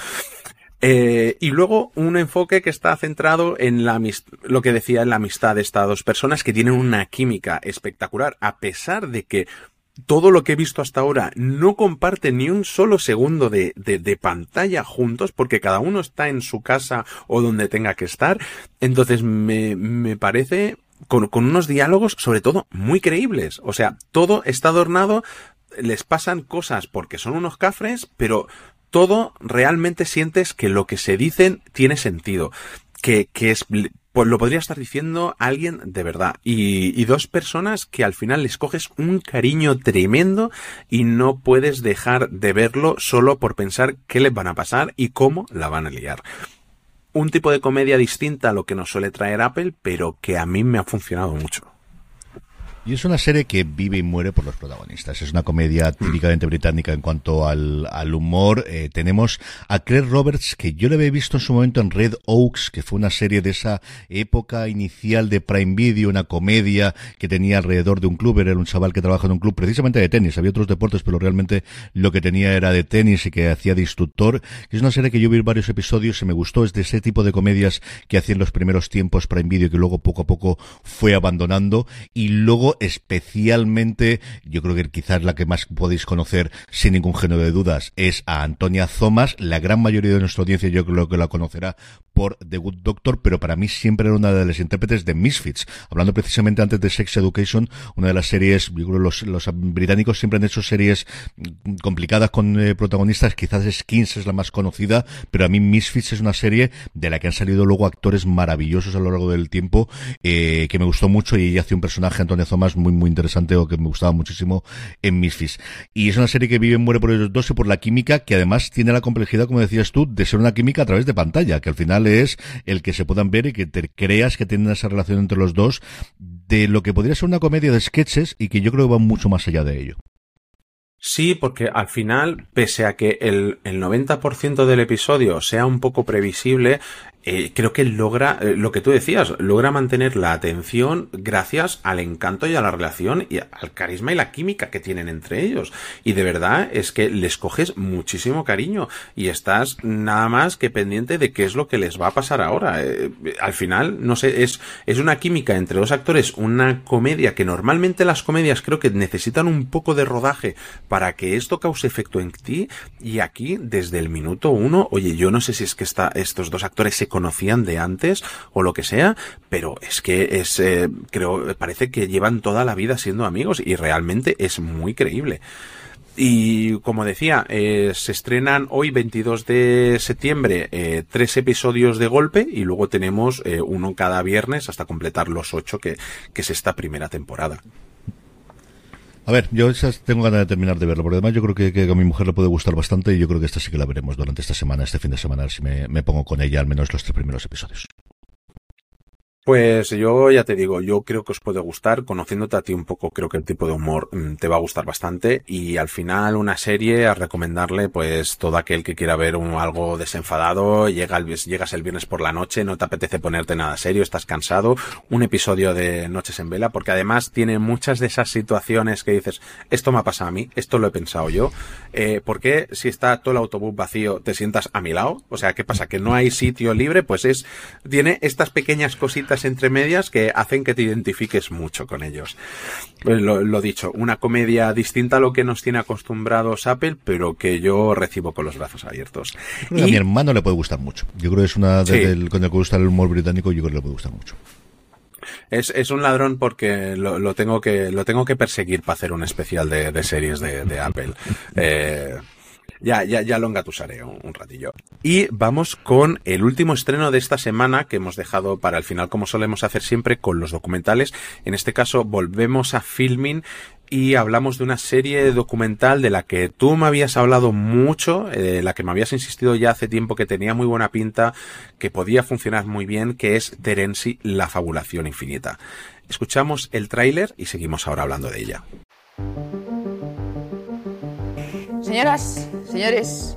Eh, y luego un enfoque que está centrado en la lo que decía en la amistad de estas dos personas que tienen una química espectacular, a pesar de que todo lo que he visto hasta ahora no comparte ni un solo segundo de, de, pantalla juntos porque cada uno está en su casa o donde tenga que estar. Entonces me, me parece con unos diálogos sobre todo muy creíbles. O sea, todo está adornado les pasan cosas porque son unos cafres, pero todo realmente sientes que lo que se dicen tiene sentido. Que, que es, pues lo podría estar diciendo alguien de verdad. Y, y, dos personas que al final les coges un cariño tremendo y no puedes dejar de verlo solo por pensar qué les van a pasar y cómo la van a liar. Un tipo de comedia distinta a lo que nos suele traer Apple, pero que a mí me ha funcionado mucho. Y es una serie que vive y muere por los protagonistas. Es una comedia mm. típicamente británica en cuanto al, al humor. Eh, tenemos a Claire Roberts, que yo le había visto en su momento en Red Oaks, que fue una serie de esa época inicial de Prime Video, una comedia que tenía alrededor de un club. Era un chaval que trabaja en un club precisamente de tenis. Había otros deportes, pero realmente lo que tenía era de tenis y que hacía de instructor. Es una serie que yo vi varios episodios y me gustó. Es de ese tipo de comedias que hacía en los primeros tiempos Prime Video, que luego poco a poco fue abandonando. Y luego especialmente, yo creo que quizás la que más podéis conocer sin ningún género de dudas es a Antonia Thomas. La gran mayoría de nuestra audiencia yo creo que la conocerá por The Good Doctor, pero para mí siempre era una de las intérpretes de Misfits. Hablando precisamente antes de Sex Education, una de las series, yo creo los, los británicos siempre han hecho series complicadas con eh, protagonistas, quizás Skins es la más conocida, pero a mí Misfits es una serie de la que han salido luego actores maravillosos a lo largo del tiempo, eh, que me gustó mucho y ella hace un personaje, Antonia Muy muy interesante o que me gustaba muchísimo en Misfits. Y es una serie que vive y muere por ellos dos y por la química, que además tiene la complejidad, como decías tú, de ser una química a través de pantalla, que al final es el que se puedan ver y que te creas que tienen esa relación entre los dos de lo que podría ser una comedia de sketches y que yo creo que va mucho más allá de ello. Sí, porque al final, pese a que el, el 90% del episodio sea un poco previsible, eh, creo que logra, eh, lo que tú decías, logra mantener la atención gracias al encanto y a la relación y al carisma y la química que tienen entre ellos. Y de verdad es que les coges muchísimo cariño y estás nada más que pendiente de qué es lo que les va a pasar ahora. Eh, al final, no sé, es, es una química entre dos actores, una comedia que normalmente las comedias creo que necesitan un poco de rodaje para que esto cause efecto en ti y aquí desde el minuto uno, oye, yo no sé si es que está, estos dos actores se conocían de antes o lo que sea, pero es que es, eh, creo, parece que llevan toda la vida siendo amigos y realmente es muy creíble. Y como decía, eh, se estrenan hoy 22 de septiembre eh, tres episodios de golpe y luego tenemos uno cada viernes hasta completar los ocho que, que es esta primera temporada. A ver, yo tengo ganas de terminar de verlo, porque además yo creo que, a mi mujer le puede gustar bastante y yo creo que esta sí que la veremos durante esta semana, este fin de semana, si me, me pongo con ella al menos los tres primeros episodios. Pues yo ya te digo, yo creo que os puede gustar, conociéndote a ti un poco, creo que el tipo de humor mm, te va a gustar bastante. Y al final una serie a recomendarle pues todo aquel que quiera ver un, algo desenfadado, llega el, llegas el viernes por la noche, no te apetece ponerte nada serio, estás cansado, un episodio de Noches en Vela, porque además tiene muchas de esas situaciones que dices, esto me ha pasado a mí, esto lo he pensado yo, eh, ¿por qué si está todo el autobús vacío te sientas a mi lado? O sea, ¿qué pasa? Que no hay sitio libre, pues es, tiene estas pequeñas cositas entre medias que hacen que te identifiques mucho con ellos. Pues lo, lo, dicho, una comedia distinta a lo que nos tiene acostumbrados Apple, pero que yo recibo con los brazos abiertos. A mi hermano le puede gustar mucho. Yo creo que es una de, con el que gusta el humor británico, yo creo que le puede gustar mucho. Es, es, un ladrón porque lo, lo, tengo que lo tengo que perseguir para hacer un especial de, de series de, de Apple. Eh, ya, ya, ya lo engatusaré un, ratillo. Y vamos con el último estreno de esta semana que hemos dejado para el final, como solemos hacer siempre con los documentales. En este caso, volvemos a Filming y hablamos de una serie documental de la que tú me habías hablado mucho, eh, la que me habías insistido ya hace tiempo que tenía muy buena pinta, que podía funcionar muy bien, que es Terenzi, la fabulación infinita. Escuchamos el tráiler y seguimos ahora hablando de ella. Señoras, señores,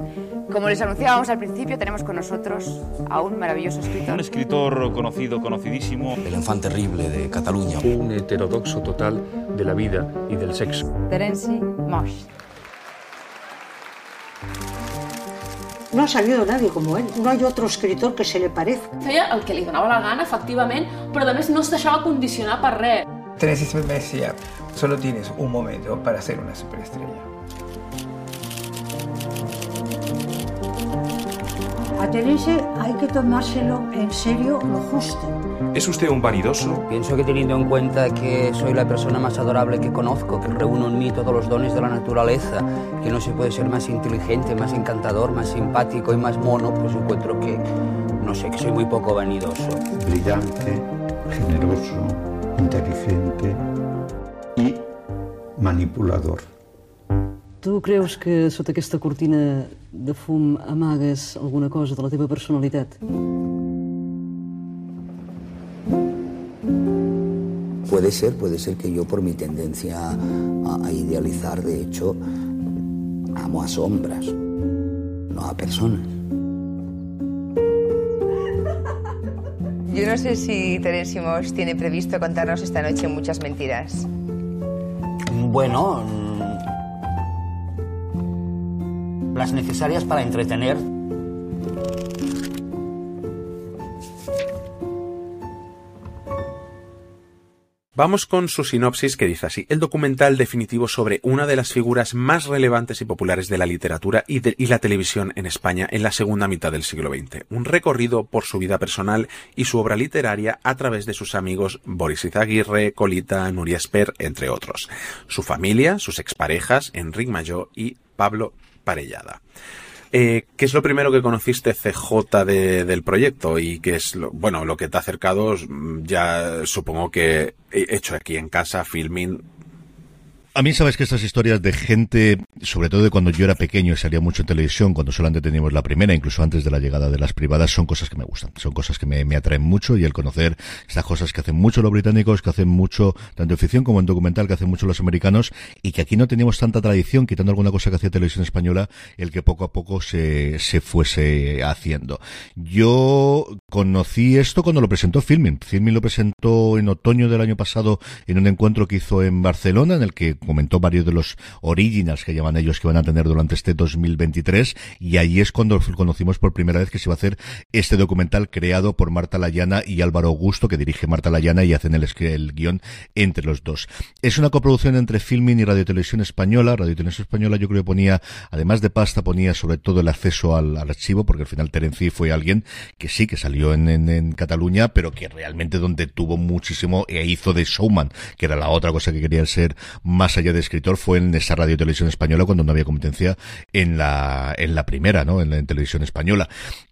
como les anunciábamos al principio, tenemos con nosotros a un maravilloso escritor. Un escritor conocido, conocidísimo. El enfant terrible de Cataluña. Un heterodoxo total de la vida y del sexo. Terence Mosh. No ha salido nadie como él. No hay otro escritor que se le parezca. Feia el que li donava la gana, efectivament, però a més no es deixava condicionar per res. Tennessee Smith me decía, solo tienes un momento para ser una superestrella. A Terence hay que tomárselo en serio lo justo. ¿Es usted un vanidoso? Pienso que teniendo en cuenta que soy la persona más adorable que conozco, que reúno en mí todos los dones de la naturaleza, que no se puede ser más inteligente, más encantador, más simpático y más mono, pues encuentro que, no sé, que soy muy poco vanidoso. Brillante, generoso, inteligente y manipulador. Tu creus que sota aquesta cortina de fum amagues alguna cosa de la teva personalitat? Puede ser, puede ser que yo por mi tendencia a, a idealizar, de hecho, amo a sombras, no a personas. Yo no sé si Terence Mosh tiene previsto contarnos esta noche muchas mentiras. Bueno, las necesarias para entretener. Vamos con su sinopsis que dice así, el documental definitivo sobre una de las figuras más relevantes y populares de la literatura y, la televisión en España en la segunda mitad del siglo XX. Un recorrido por su vida personal y su obra literaria a través de sus amigos Boris Izaguirre, Colita, Nuria Esper, entre otros. Su familia, sus exparejas, Enric Mayó y Pablo Eh, ¿Qué es lo primero que conociste CJ de, del proyecto y qué es lo, bueno, lo que te ha acercado? Ya supongo que he hecho aquí en casa, filming, a mí sabes que estas historias de gente, sobre todo de cuando yo era pequeño y salía mucho en televisión, cuando solamente teníamos la primera, incluso antes de la llegada de las privadas, son cosas que me gustan, son cosas que me, atraen mucho y el conocer estas cosas que hacen mucho los británicos, que hacen mucho, tanto en ficción como en documental, que hacen mucho los americanos y que aquí no teníamos tanta tradición, quitando alguna cosa que hacía televisión española, el que poco a poco se, se fuese haciendo. Yo conocí esto cuando lo presentó Filmin. Filmin lo presentó en otoño del año pasado en un encuentro que hizo en Barcelona, en el que comentó varios de los originals que llaman ellos que van a tener durante este 2023 y ahí es cuando conocimos por primera vez que se va a hacer este documental creado por Marta Layana y Álvaro Augusto que dirige Marta Layana y hacen el, el guion entre los dos. Es una coproducción entre Filmin y Radio Televisión Española. Radio Televisión Española yo creo que ponía, además de pasta, ponía sobre todo el acceso al, archivo porque al final Terenci fue alguien que sí que salió en, en, en Cataluña pero que realmente donde tuvo muchísimo e hizo de showman que era la otra cosa que quería ser más allá de escritor fue en esa radio televisión española cuando no había competencia en la en la primera, ¿no? En la en televisión española.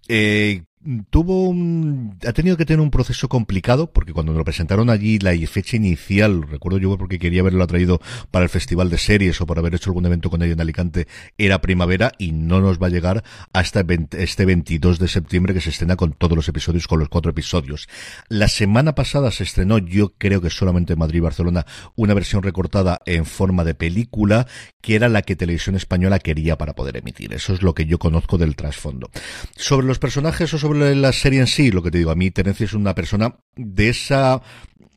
Eh, tuvo un, ha tenido que tener un proceso complicado porque cuando nos lo presentaron allí la fecha inicial, recuerdo yo porque quería haberlo traído para el festival de series o para haber hecho algún evento con ella en Alicante, era primavera y no nos va a llegar hasta este 22 de septiembre que se estrena con todos los episodios, con los cuatro episodios. La semana pasada se estrenó, yo creo que solamente en Madrid y Barcelona, una versión recortada en forma de película que era la que Televisión Española quería para poder emitir. Eso es lo que yo conozco del trasfondo. Sobre los personajes o sobre la serie en sí, lo que te digo, a mí Terencia es una persona de esa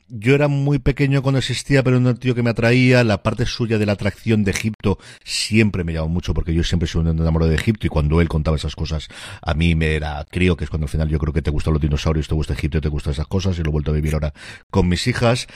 yo era muy pequeño cuando existía, pero un tío que me atraía. La parte suya de la atracción de Egipto siempre me llamó mucho porque yo siempre soy un enamorado de Egipto y cuando él contaba esas cosas, a mí me era crío, que es cuando al final yo creo que te gustan los dinosaurios, te gusta Egipto, te gustan esas cosas y lo he vuelto a vivir ahora con mis hijas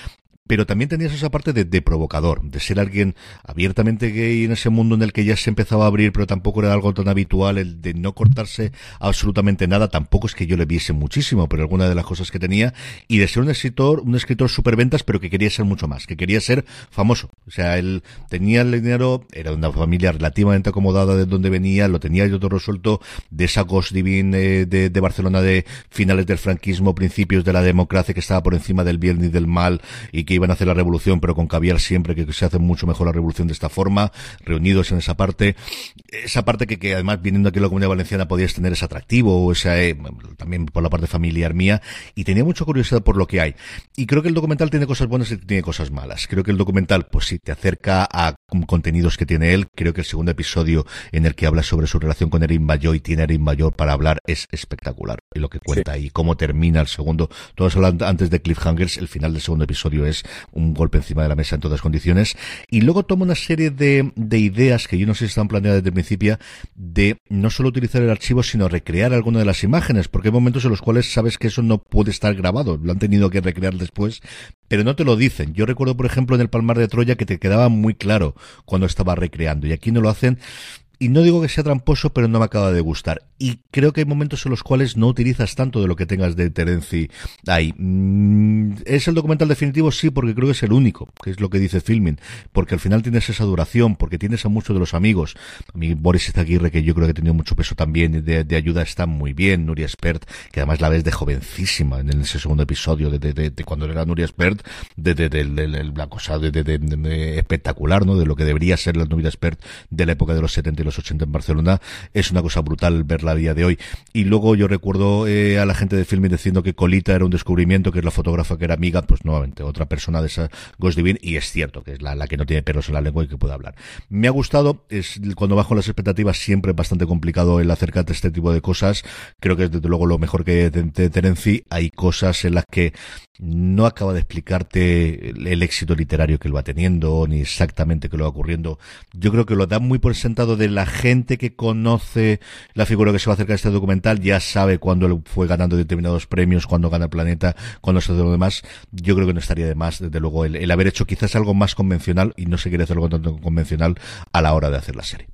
pero también tenías esa parte de, provocador, de ser alguien abiertamente gay en ese mundo en el que ya se empezaba a abrir, pero tampoco era algo tan habitual, el de no cortarse absolutamente nada, tampoco es que yo le viese muchísimo, pero alguna de las cosas que tenía, y de ser un escritor, un escritor superventas, pero que quería ser mucho más, que quería ser famoso. O sea, él tenía el dinero, era una familia relativamente acomodada de donde venía, lo tenía yo todo resuelto, de esa Ghost Divine eh, de, de Barcelona de finales del franquismo, principios de la democracia que estaba por encima del bien y del mal, y que que iban a hacer la revolución, pero con caviar siempre que se hace mucho mejor la revolución de esta forma, reunidos en esa parte, esa parte que, que además viniendo aquí a la comunidad valenciana podías tener ese atractivo, o esa, eh, también por la parte familiar mía, y tenía mucha curiosidad por lo que hay. Y creo que el documental tiene cosas buenas y tiene cosas malas. Creo que el documental, pues sí, te acerca a contenidos que tiene él. Creo que el segundo episodio en el que habla sobre su relación con Erin Bayo y tiene Erin Bayo para hablar es espectacular. Y lo que cuenta y cómo termina el segundo. Todos hablan antes de Cliffhangers. El final del segundo episodio es un golpe encima de la mesa en todas condiciones. Y luego toma una serie de, de ideas que yo no sé si están planeadas desde el principio de no solo utilizar el archivo, sino recrear alguna de las imágenes, porque hay momentos en los cuales sabes que eso no puede estar grabado. Lo han tenido que recrear después, pero no te lo dicen. Yo recuerdo, por ejemplo, en el Palmar de Troya que te quedaba muy claro cuando estaba recreando y aquí no lo hacen y no digo que sea tramposo, pero no me acaba de gustar. Y creo que hay momentos en los cuales no utilizas tanto de lo que tengas de Terenzi ahí. Mm, ¿Es el documental definitivo? Sí, porque creo que es el único, que es lo que dice Filming. Porque al final tienes esa duración, porque tienes a muchos de los amigos. A mí Boris Izaguirre, que yo creo que ha tenido mucho peso también de, de ayuda, está muy bien. Nuria Spert, que además la ves de jovencísima en ese segundo episodio de, de, de cuando era Nuria Spert, de, de, la cosa de, espectacular, ¿no? De lo que debería ser la Nuria Spert de la época de los 70 los 80 en Barcelona, es una cosa brutal verla a día de hoy. Y luego yo recuerdo eh, a la gente de filming diciendo que Colita era un descubrimiento, que es la fotógrafa que era amiga, pues nuevamente otra persona de esa Ghost Divine, y es cierto que es la, la que no tiene perros en la lengua y que puede hablar. Me ha gustado, es cuando bajo las expectativas siempre es bastante complicado el acercarte a este tipo de cosas. Creo que es desde luego lo mejor que de, Terenzi. Hay cosas en las que no acaba de explicarte el, éxito literario que él va teniendo, ni exactamente qué lo va ocurriendo. Yo creo que lo da muy por sentado de la gente que conoce la figura que se va a acercar a este documental, ya sabe cuándo fue ganando determinados premios, cuándo gana el planeta, cuándo se hace lo demás. Yo creo que no estaría de más, desde luego, el, el haber hecho quizás algo más convencional y no se quiere hacer algo tanto convencional a la hora de hacer la serie.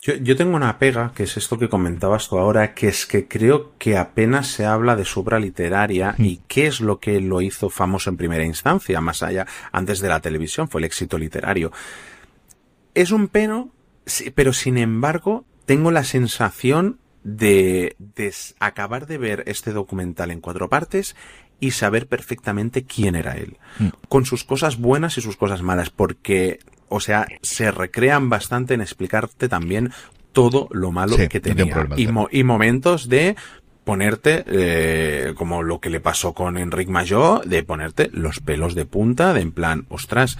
Yo, yo, tengo una pega, que es esto que comentabas tú ahora, que es que creo que apenas se habla de su obra literaria mm. y qué es lo que lo hizo famoso en primera instancia, más allá, antes de la televisión, fue el éxito literario. Es un pero sin embargo, tengo la sensación de, de acabar de ver este documental en cuatro partes y saber perfectamente quién era él, mm. con sus cosas buenas y sus cosas malas, porque o sea, se recrean bastante en explicarte también todo lo malo que tenía. Y, y, momentos de ponerte, eh, como lo que le pasó con Enric Mayor, de ponerte los pelos de punta, de en plan, ostras,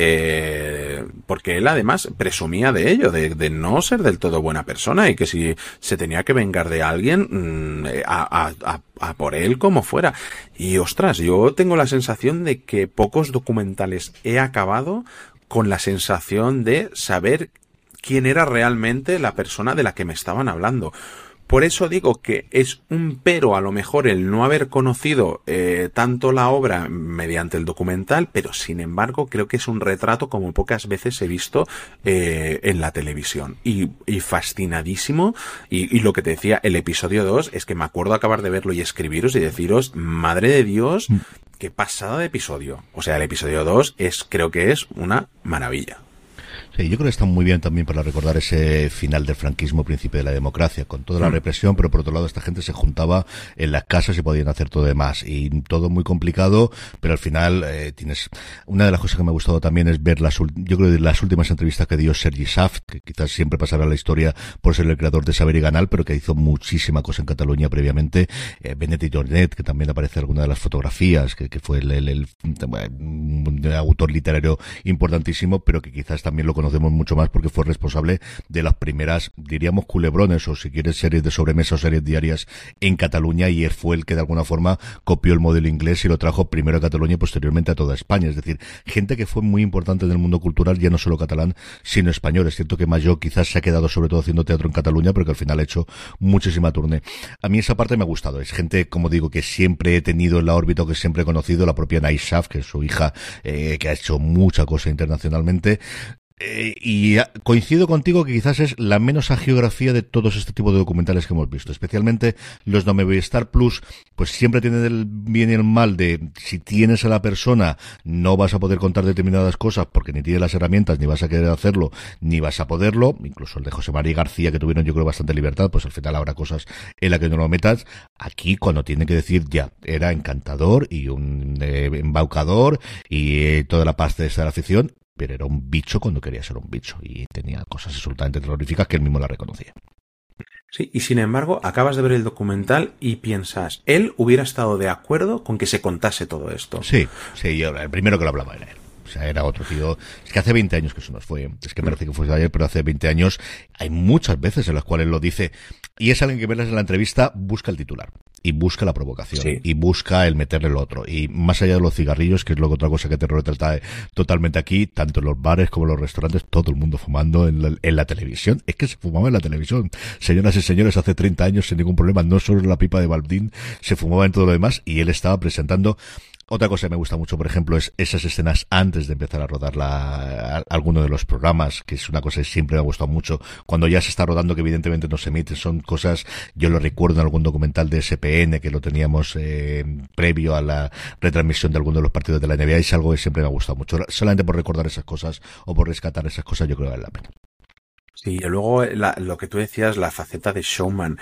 eh, porque él además presumía de ello, de, no ser del todo buena persona y que si se tenía que vengar de alguien, mm, a, a, por él como fuera. Y ostras, yo tengo la sensación de que pocos documentales he acabado con la sensación de saber quién era realmente la persona de la que me estaban hablando. Por eso digo que es un pero a lo mejor el no haber conocido eh, tanto la obra mediante el documental, pero sin embargo creo que es un retrato como pocas veces he visto eh, en la televisión. Y, y fascinadísimo. Y, y, lo que te decía, el episodio 2 es que me acuerdo acabar de verlo y escribiros y deciros, madre de Dios, mm. qué pasada de episodio. O sea, el episodio 2 es, creo que es una maravilla. Sí, yo creo que está muy bien también para recordar ese final del franquismo, principio de la democracia, con toda la mm. represión, pero por otro lado esta gente se juntaba en las casas y podían hacer todo demás. Y todo muy complicado, pero al final eh, tienes... Una de las cosas que me ha gustado también es ver las, yo creo las últimas entrevistas que dio Sergi Saft, que quizás siempre pasará la historia por ser el creador de Saber y Ganar, pero que hizo muchísima cosa en Cataluña previamente. Eh, Benet Jornet, que también aparece en alguna de las fotografías, que, que fue el, el, el, el, autor literario importantísimo, pero que quizás también lo conocemos mucho más porque fue responsable de las primeras, diríamos, culebrones o si quieres series de sobremesa o series diarias en Cataluña y él fue el que de alguna forma copió el modelo inglés y lo trajo primero a Cataluña y posteriormente a toda España. Es decir, gente que fue muy importante en el mundo cultural, ya no solo catalán, sino español. Es cierto que Mayo quizás se ha quedado sobre todo haciendo teatro en Cataluña, pero que al final ha hecho muchísima turné. A mí esa parte me ha gustado. Es gente, como digo, que siempre he tenido en la órbita, que siempre he conocido, la propia Naishaf, que es su hija, eh, que ha hecho mucha cosa internacionalmente Eh, y coincido contigo que quizás es la menos geografía de todos este tipo de documentales que hemos visto, especialmente los de Movistar Plus, pues siempre tienen el bien y el mal de si tienes a la persona no vas a poder contar determinadas cosas porque ni tienes las herramientas, ni vas a querer hacerlo, ni vas a poderlo, incluso el de José María García que tuvieron yo creo bastante libertad, pues al final habrá cosas en las que no lo metas, aquí cuando tiene que decir ya, era encantador y un eh, embaucador y eh, toda la pasta de la afición, pero era un bicho cuando quería ser un bicho y tenía cosas absolutamente terroríficas que él mismo la reconocía. Sí, y sin embargo, acabas de ver el documental y piensas, él hubiera estado de acuerdo con que se contase todo esto. Sí, sí, yo, el primero que lo hablaba era él. O sea, era otro tío. Es que hace 20 años que eso nos fue. Es que parece que fue ayer, pero hace 20 años hay muchas veces en las cuales lo dice. Y es alguien que verlas en la entrevista, busca el titular y busca la provocación y busca el meterle el otro. Y más allá de los cigarrillos, que es lo que otra cosa que te trata totalmente aquí, tanto en los bares como en los restaurantes, todo el mundo fumando en la, en la, televisión. Es que se fumaba en la televisión. Señoras y señores, hace 30 años sin ningún problema, no solo en la pipa de Baldín, se fumaba en todo lo demás y él estaba presentando otra cosa que me gusta mucho, por ejemplo, es esas escenas antes de empezar a rodar la, alguno de los programas, que es una cosa que siempre me ha gustado mucho. Cuando ya se está rodando, que evidentemente no se emite, son cosas, yo lo recuerdo en algún documental de SPN, que lo teníamos eh, previo a la retransmisión de alguno de los partidos de la NBA, y es algo que siempre me ha gustado mucho. Solamente por recordar esas cosas o por rescatar esas cosas, yo creo que vale la pena. Sí, y luego lo que tú decías, la faceta de showman.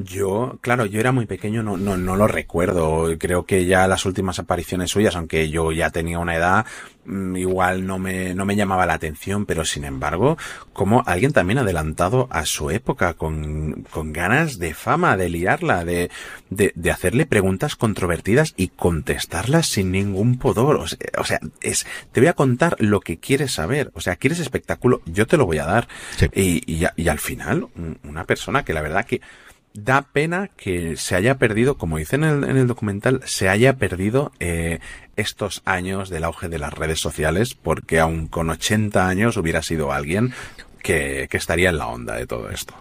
Yo, claro, yo era muy pequeño, no, no, no lo recuerdo. Creo que ya las últimas apariciones suyas, aunque yo ya tenía una edad, mm, igual no me, no me llamaba la atención, pero sin embargo, como alguien también adelantado a su época, con, con ganas de fama, de liarla, de, de, de hacerle preguntas controvertidas y contestarlas sin ningún pudor. O sea, o sea, es, te voy a contar lo que quieres saber. O sea, quieres espectáculo, yo te lo voy a dar. Y, y, y al final, una persona que la verdad que, da pena que se haya perdido, como dice en el, documental, se haya perdido eh, estos años del auge de las redes sociales, porque aun con 80 años hubiera sido alguien que, estaría en la onda de todo esto.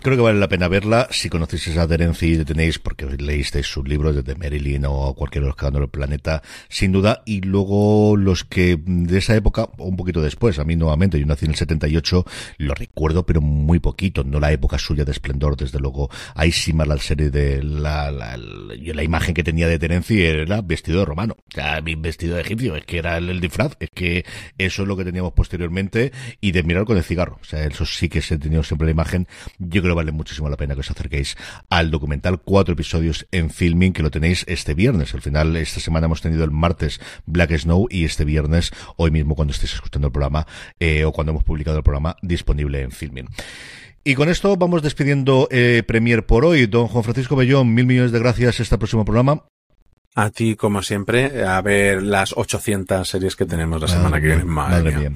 Creo que vale la pena verla. Si conocéis a Terence y tenéis, porque leísteis sus libros desde Marilyn o cualquier otro del planeta, sin duda, y luego los que de esa época, un poquito después, a mí nuevamente, yo nací en el 78, lo recuerdo, pero muy poquito, no la época suya de esplendor, desde luego, ahí sí más la serie de la, la, la, imagen que tenía de Terence era vestido de romano, o sea, vestido de egipcio, es que era el, el, disfraz, es que eso es lo que teníamos posteriormente, y de mirar con el cigarro, o sea, eso sí que se ha tenido siempre la imagen. Yo que vale muchísimo la pena que os acerquéis al documental, cuatro episodios en filming que lo tenéis este viernes. Al final, esta semana hemos tenido el martes Black Snow y este viernes, hoy mismo cuando estéis escuchando el programa, eh, o cuando hemos publicado el programa, disponible en filming. Y con esto vamos despidiendo eh, Premier por hoy. Don Juan Francisco Bellón, mil millones de gracias. Este próximo programa. A ti, como siempre, a ver las 800 series que tenemos la semana que viene. Madre, mía.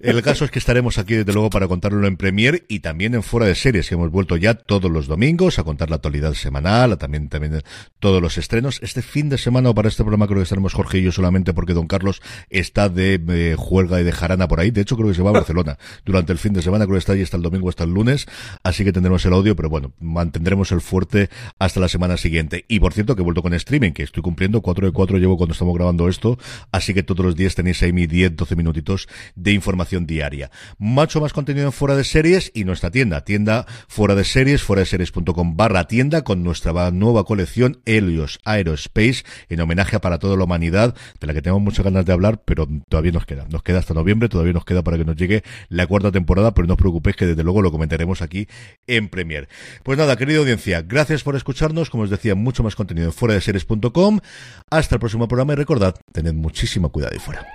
El caso es que estaremos aquí, desde luego, para contarlo en Premier y también en Fuera de Series, que hemos vuelto ya todos los domingos a contar la actualidad semanal, a también, también todos los estrenos. Este fin de semana, o para este programa, creo que estaremos Jorge y yo solamente porque Don Carlos está de eh, juelga y de jarana por ahí. De hecho, creo que se va a Barcelona durante el fin de semana. Creo que está ahí hasta el domingo, hasta el lunes. Así que tendremos el audio, pero bueno, mantendremos el fuerte hasta la semana siguiente. Y por cierto, que he vuelto con streaming, que estoy cumpliendo 4 de 4 llevo cuando estamos grabando esto, así que todos los días tenéis ahí mi 10, 12 minutitos de información diaria. Mucho más contenido en Fuera de Series y nuestra tienda, tienda Fuera de Series, fuera de series.com barra tienda con nuestra nueva colección Helios Aerospace en homenaje a para toda la humanidad, de la que tenemos muchas ganas de hablar, pero todavía nos queda. Nos queda hasta noviembre, todavía nos queda para que nos llegue la cuarta temporada, pero no os preocupéis que desde luego lo comentaremos aquí en Premier. Pues nada, querida audiencia, gracias por escucharnos, como os decía, mucho más contenido en fuera de series.com. Hasta el próximo programa y recordad, tened muchísimo cuidado y fuera.